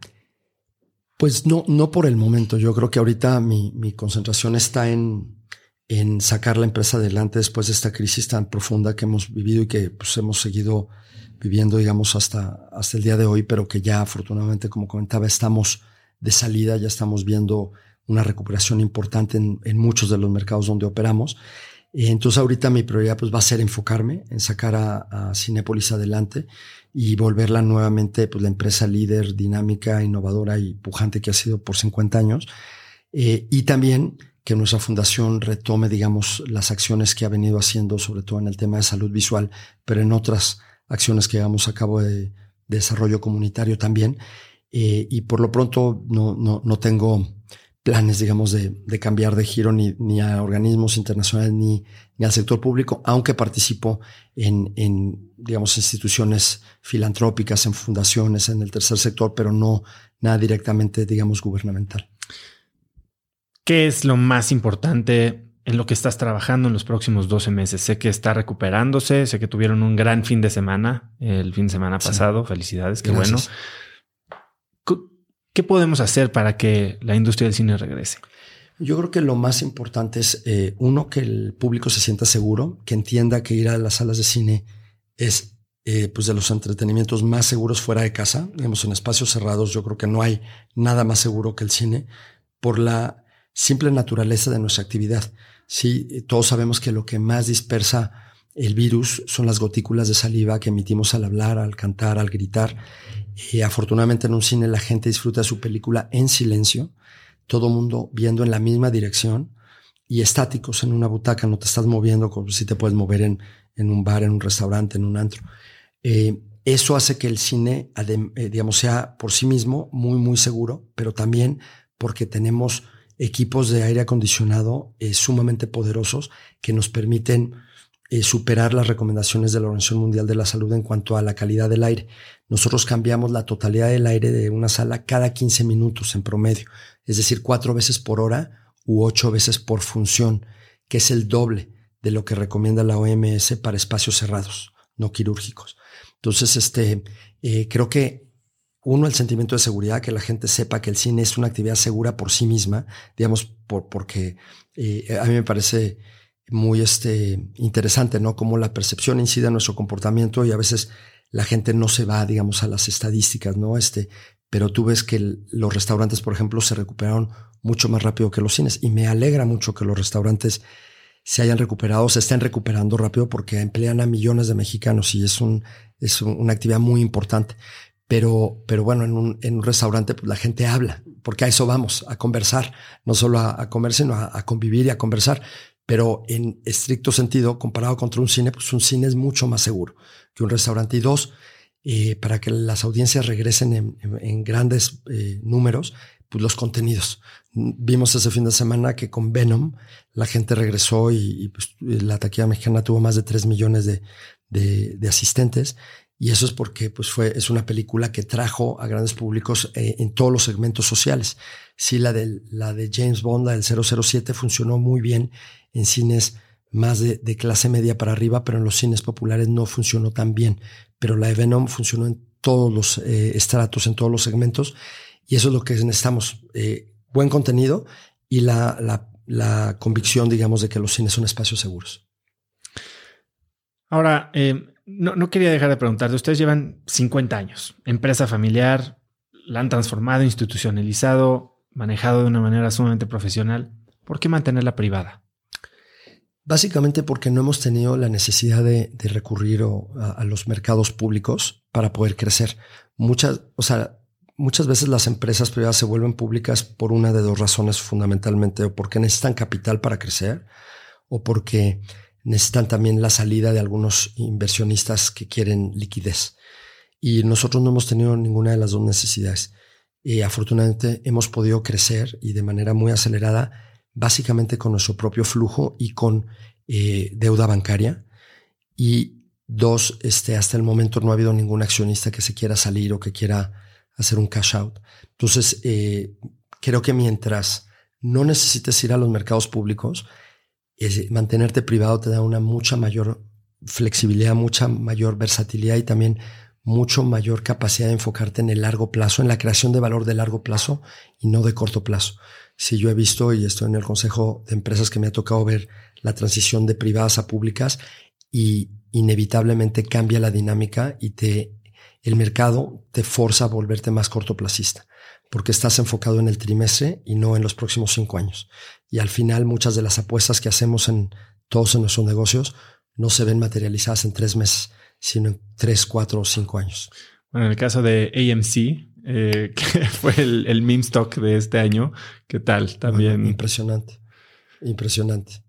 Pues no, no por el momento. Yo creo que ahorita mi, mi concentración está en, en sacar la empresa adelante después de esta crisis tan profunda que hemos vivido y que pues, hemos seguido viviendo, digamos, hasta, hasta el día de hoy, pero que ya afortunadamente, como comentaba, estamos de salida, ya estamos viendo una recuperación importante en, en muchos de los mercados donde operamos. Entonces ahorita mi prioridad pues va a ser enfocarme en sacar a, Cinepolis adelante y volverla nuevamente pues la empresa líder, dinámica, innovadora y pujante que ha sido por 50 años. Eh, y también que nuestra fundación retome, digamos, las acciones que ha venido haciendo, sobre todo en el tema de salud visual, pero en otras acciones que llevamos a cabo de, desarrollo comunitario también. Eh, y por lo pronto no, no, no tengo planes, digamos, de, de cambiar de giro ni, ni, a organismos internacionales ni, ni al sector público, aunque participo en, en, digamos, instituciones filantrópicas, en fundaciones, en el tercer sector, pero no nada directamente, digamos, gubernamental. ¿Qué es lo más importante en lo que estás trabajando en los próximos 12 meses? Sé que está recuperándose, sé que tuvieron un gran fin de semana el fin de semana pasado. Felicidades, qué bueno. ¿Qué podemos hacer para que la industria del cine regrese? Yo creo que lo más importante es, eh, uno, que el público se sienta seguro, que entienda que ir a las salas de cine es eh, pues de los entretenimientos más seguros fuera de casa. Digamos, en espacios cerrados yo creo que no hay nada más seguro que el cine por la simple naturaleza de nuestra actividad. Sí, todos sabemos que lo que más dispersa el virus son las gotículas de saliva que emitimos al hablar, al cantar, al gritar. Y afortunadamente en un cine la gente disfruta su película en silencio todo mundo viendo en la misma dirección y estáticos en una butaca, no te estás moviendo como si te puedes mover en, en un bar, en un restaurante, en un antro. Eh, eso hace que el cine, eh, digamos, sea por sí mismo muy, muy seguro, pero también porque tenemos equipos de aire acondicionado eh, sumamente poderosos que nos permiten superar las recomendaciones de la Organización Mundial de la Salud en cuanto a la calidad del aire. Nosotros cambiamos la totalidad del aire de una sala cada 15 minutos en promedio es decir, cuatro veces por hora u ocho veces por función, que es el doble de lo que recomienda la OMS para espacios cerrados, no quirúrgicos. Entonces, este, eh, creo que uno, el sentimiento de seguridad, que la gente sepa que el cine es una actividad segura por sí misma, digamos, por, porque eh, a mí me parece muy este, interesante, ¿no? Cómo la percepción incide en nuestro comportamiento y a veces la gente no se va, digamos, a las estadísticas, ¿no? Este, pero tú ves que los restaurantes, por ejemplo, se recuperaron mucho más rápido que los cines y me alegra mucho que los restaurantes se hayan recuperado, se estén recuperando rápido porque emplean a millones de mexicanos y es, un, es una actividad muy importante. Pero, pero bueno, en un, en un restaurante pues, la gente habla, porque a eso vamos, a conversar, no solo a, comer, sino a, a, convivir y a conversar. Pero en estricto sentido, comparado contra un cine, pues un cine es mucho más seguro que un restaurante. Y dos, eh, para que las audiencias regresen en, grandes eh, números, pues los contenidos. Vimos ese fin de semana que con Venom la gente regresó y, pues, la taquilla mexicana tuvo más de 3 millones de, de, asistentes. Y eso es porque pues fue, es una película que trajo a grandes públicos eh, en todos los segmentos sociales. Sí, la de, la de James Bond, la del 007, funcionó muy bien en cines más de, clase media para arriba, pero en los cines populares no funcionó tan bien. Pero la de Venom funcionó en todos los eh, estratos, en todos los segmentos, y eso es lo que necesitamos. Eh, buen contenido y la, la, la, convicción, digamos, de que los cines son espacios seguros. Ahora, eh, no, no, quería dejar de preguntarte, ustedes llevan 50 años, empresa familiar, la han transformado, institucionalizado, manejado de una manera sumamente profesional. ¿Por qué mantenerla privada? Básicamente porque no hemos tenido la necesidad de, recurrir a, los mercados públicos para poder crecer. Muchas, o sea, muchas veces las empresas privadas se vuelven públicas por una de dos razones fundamentalmente, o porque necesitan capital para crecer, o porque necesitan también la salida de algunos inversionistas que quieren liquidez. Y nosotros no hemos tenido ninguna de las dos necesidades. Y afortunadamente hemos podido crecer y de manera muy acelerada básicamente con nuestro propio flujo y con eh, deuda bancaria. Y dos, este, hasta el momento no ha habido ningún accionista que se quiera salir o que quiera hacer un cash out. Entonces, eh, creo que mientras no necesites ir a los mercados públicos, mantenerte privado te da una mucha mayor flexibilidad, mucha mayor versatilidad y también mucho mayor capacidad de enfocarte en el largo plazo, en la creación de valor de largo plazo y no de corto plazo. Si yo he visto y estoy en el consejo de empresas que me ha tocado ver la transición de privadas a públicas y inevitablemente cambia la dinámica y te, el mercado te forza a volverte más cortoplacista porque estás enfocado en el trimestre y no en los próximos cinco años. Y al final muchas de las apuestas que hacemos en todos en nuestros negocios no se ven materializadas en tres meses, sino en tres, cuatro o cinco años. Bueno, en el caso de AMC, eh, (laughs) que fue el, el meme stock de este año. ¿Qué tal? También. impresionante. Impresionante.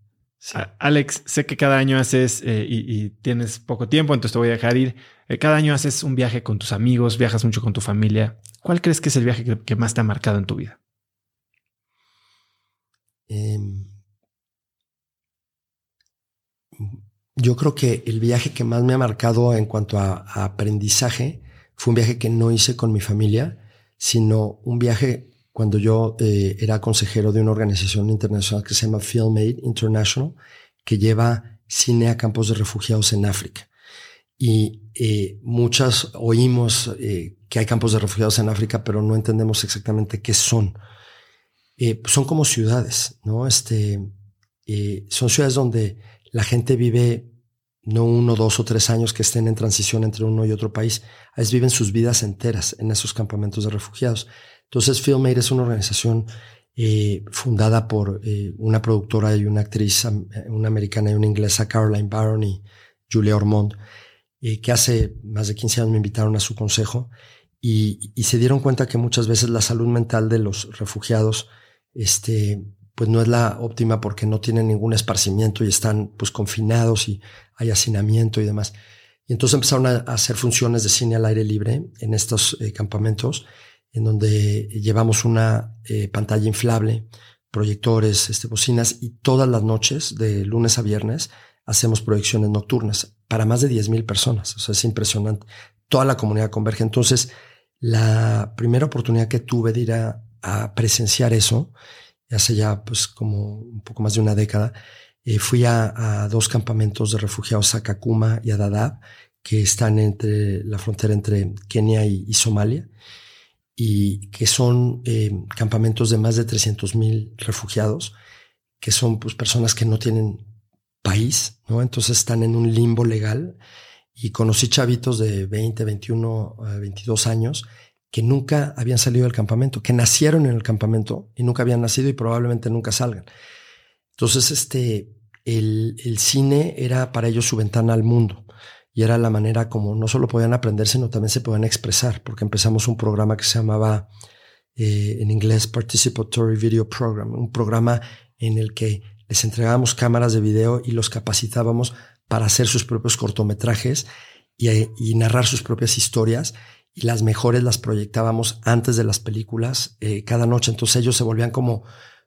Alex, sé que cada año haces eh, y, tienes poco tiempo, entonces te voy a dejar ir. Eh, cada año haces un viaje con tus amigos, viajas mucho con tu familia. ¿Cuál crees que es el viaje que, más te ha marcado en tu vida? Em, yo creo que el viaje que más me ha marcado en cuanto a aprendizaje fue un viaje que no hice con mi familia, sino un viaje cuando yo eh, era consejero de una organización internacional que se llama Film Aid International, que lleva cine a campos de refugiados en África. Y eh, muchas oímos eh, que hay campos de refugiados en África, pero no entendemos exactamente qué son. eh, son como ciudades, ¿no? Este, eh, son ciudades donde la gente vive no uno, dos o tres años que estén en transición entre uno y otro país, veces viven sus vidas enteras en esos campamentos de refugiados. Entonces, Filmaid es una organización eh, fundada por eh, una productora y una actriz, una americana y una inglesa, Caroline Barron y Julia Ormond, eh, que hace más de 15 años me invitaron a su consejo y, y, se dieron cuenta que muchas veces la salud mental de los refugiados este, pues no es la óptima porque no tienen ningún esparcimiento y están pues confinados y hay hacinamiento y demás. Y entonces empezaron a hacer funciones de cine al aire libre en estos campamentos en donde llevamos una eh, pantalla inflable, proyectores, este, bocinas y todas las noches, de lunes a viernes, hacemos proyecciones nocturnas para más de 10.000 personas. O sea, es impresionante. Toda la comunidad converge. Entonces, la primera oportunidad que tuve de ir a, presenciar eso, hace ya pues como un poco más de una década, eh, fui a, dos campamentos de refugiados a Kakuma y a Dadaab, que están entre la frontera entre Kenia y Somalia y que son eh, campamentos de más de 300 mil refugiados, que son pues, personas que no tienen país, ¿no? Entonces están en un limbo legal y conocí chavitos de 20, 21, 22 años que nunca habían salido del campamento, que nacieron en el campamento y nunca habían nacido y probablemente nunca salgan. Entonces, este, el, el cine era para ellos su ventana al mundo y era la manera como no solo podían aprender, sino también se podían expresar, porque empezamos un programa que se llamaba eh, en inglés Participatory Video Program, un programa en el que les entregábamos cámaras de video y los capacitábamos para hacer sus propios cortometrajes y, narrar sus propias historias y las mejores las proyectábamos antes de las películas eh, cada noche. Entonces ellos se volvían como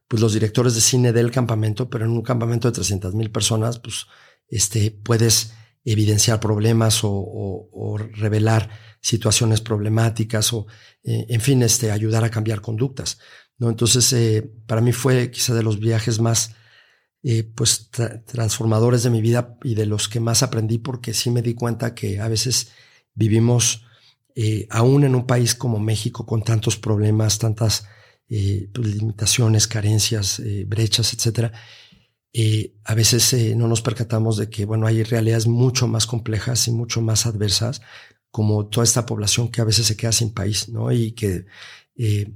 pues, los directores de cine del campamento, pero en un campamento de 300 mil personas, pues este, puedes evidenciar problemas o, revelar situaciones problemáticas o, eh, en fin, este, ayudar a cambiar conductas. ¿no? Entonces, eh, para mí fue quizá de los viajes más eh, pues, transformadores de mi vida y de los que más aprendí porque sí me di cuenta que a veces vivimos aún en un país como México con tantos problemas, tantas pues, limitaciones, carencias, brechas, etcétera eh, a veces eh, no nos percatamos de que, bueno, hay realidades mucho más complejas y mucho más adversas, como toda esta población que a veces se queda sin país, ¿no? Y que, eh,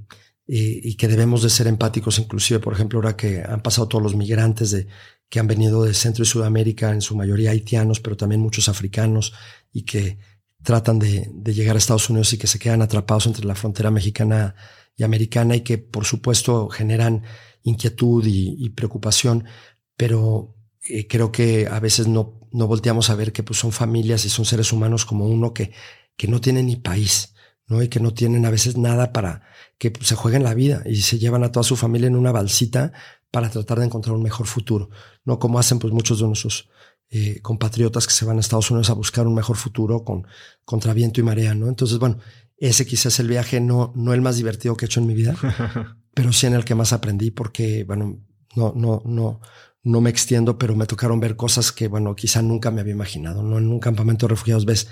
y que debemos de ser empáticos, inclusive, por ejemplo, ahora que han pasado todos los migrantes de, que han venido de Centro y Sudamérica, en su mayoría haitianos, pero también muchos africanos, y que tratan de, de llegar a Estados Unidos y que se quedan atrapados entre la frontera mexicana y americana y que, por supuesto, generan inquietud y, y preocupación pero eh, creo que a veces no, no volteamos a ver que pues, son familias y son seres humanos como uno que, que no tienen ni país, ¿no? Y que no tienen a veces nada para que pues, se jueguen la vida y se llevan a toda su familia en una balsita para tratar de encontrar un mejor futuro, no como hacen pues muchos de nuestros eh, compatriotas que se van a Estados Unidos a buscar un mejor futuro con contra viento y marea, ¿no? Entonces, bueno, ese quizás es el viaje no, no el más divertido que he hecho en mi vida, (laughs) pero sí en el que más aprendí porque, bueno, no, no, no, no me extiendo, pero me tocaron ver cosas que, bueno, quizá nunca me había imaginado. ¿no? En un campamento de refugiados ves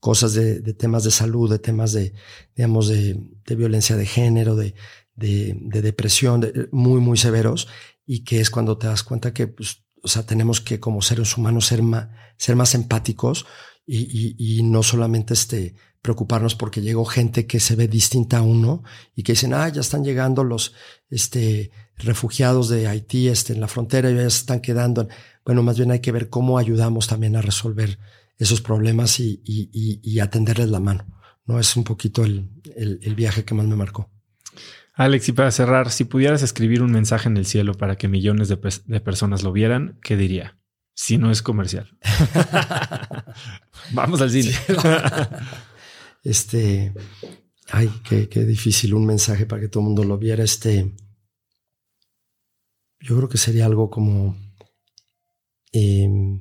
cosas de, temas de salud, de temas de, digamos, de, violencia de género, de, de, depresión, muy, muy severos, y que es cuando te das cuenta que, pues, o sea, tenemos que como seres humanos ser más, ser más empáticos y, y, no solamente este, preocuparnos porque llegó gente que se ve distinta a uno y que dicen, ah, ya están llegando los este, refugiados de Haití este, en la frontera y ya se están quedando. Bueno, más bien hay que ver cómo ayudamos también a resolver esos problemas y, y, y, atenderles la mano. ¿no? Es un poquito el, el, viaje que más me marcó. Alex, y para cerrar, si pudieras escribir un mensaje en el cielo para que millones de, de personas lo vieran, ¿qué diría? Si no es comercial. (laughs) Vamos al cine. este, ay, qué, qué, difícil un mensaje para que todo el mundo lo viera. Este, yo creo que sería algo como em,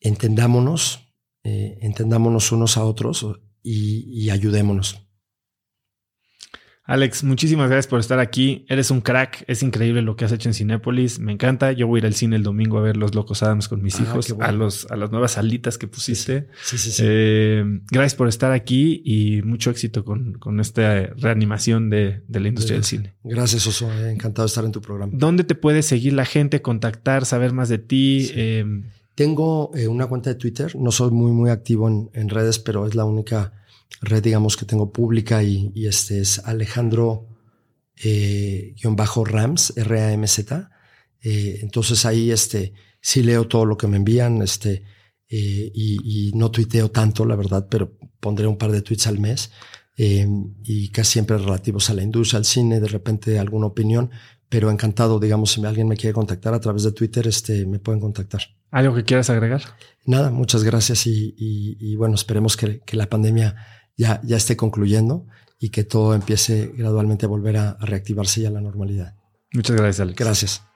entendámonos, eh, entendámonos unos a otros y, y ayudémonos. Alex, muchísimas gracias por estar aquí. Eres un crack. Es increíble lo que has hecho en Cinépolis. Me encanta. Yo voy a ir al cine el domingo a ver Los Locos Adams con mis ah, hijos, a, los, a las nuevas salitas que pusiste. Sí, sí, sí. Eh, gracias por estar aquí y mucho éxito con, con esta reanimación de, de la industria del cine. Gracias, Oso. Encantado de estar en tu programa. ¿Dónde te puede seguir la gente, contactar, saber más de ti? Eh, Tengo eh, una cuenta de Twitter. No soy muy, muy activo en, en redes, pero es la única red, digamos, que tengo pública y, este es Alejandro eh, bajo Rams, R-A-M-Z. Eh, entonces ahí este, sí leo todo lo que me envían este, eh, y, no tuiteo tanto, la verdad, pero pondré un par de tweets al mes eh, y casi siempre relativos a la industria, al cine, de repente alguna opinión, pero encantado, digamos, si alguien me quiere contactar a través de Twitter, este, me pueden contactar. ¿Algo que quieras agregar? Nada, muchas gracias y, bueno, esperemos que, que la pandemia ya, ya esté concluyendo y que todo empiece gradualmente a volver a, reactivarse ya a la normalidad. Muchas gracias, Alex. Gracias.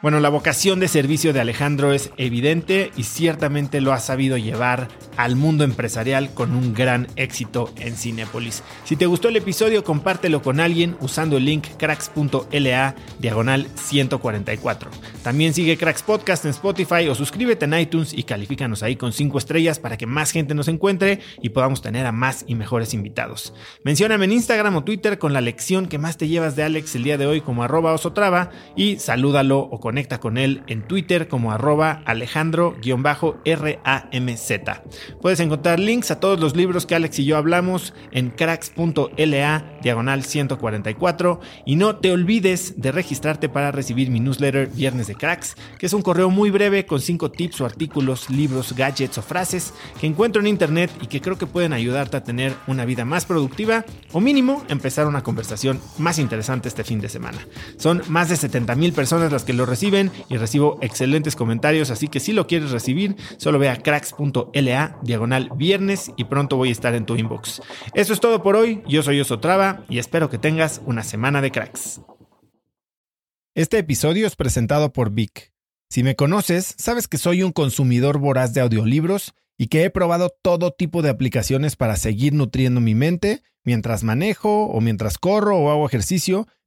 Bueno, la vocación de servicio de Alejandro es evidente y ciertamente lo ha sabido llevar al mundo empresarial con un gran éxito en Cinepolis. Si te gustó el episodio, compártelo con alguien usando el link cracks.la diagonal 144. También sigue Cracks Podcast en Spotify o suscríbete en iTunes y califícanos ahí con 5 estrellas para que más gente nos encuentre y podamos tener a más y mejores invitados. Mencióname en Instagram o Twitter con la lección que más te llevas de Alex el día de hoy como arroba osotrava y salúdalo o conecta con él en Twitter como arroba alejandro-ramz. Puedes encontrar links a todos los libros que Alex y yo hablamos en cracks.la diagonal 144 y no te olvides de registrarte para recibir mi newsletter Viernes de Cracks, que es un correo muy breve con 5 tips o artículos, libros, gadgets o frases que encuentro en internet y que creo que pueden ayudarte a tener una vida más productiva o mínimo empezar una conversación más interesante este fin de semana. Son más de 70 mil personas las que lo reciben reciben y recibo excelentes comentarios, así que si lo quieres recibir, solo ve a cracks.la diagonal viernes y pronto voy a estar en tu inbox. Eso es todo por hoy, yo soy Osotrava y espero que tengas una semana de cracks. Este episodio es presentado por Vic. Si me conoces, sabes que soy un consumidor voraz de audiolibros y que he probado todo tipo de aplicaciones para seguir nutriendo mi mente mientras manejo o mientras corro o hago ejercicio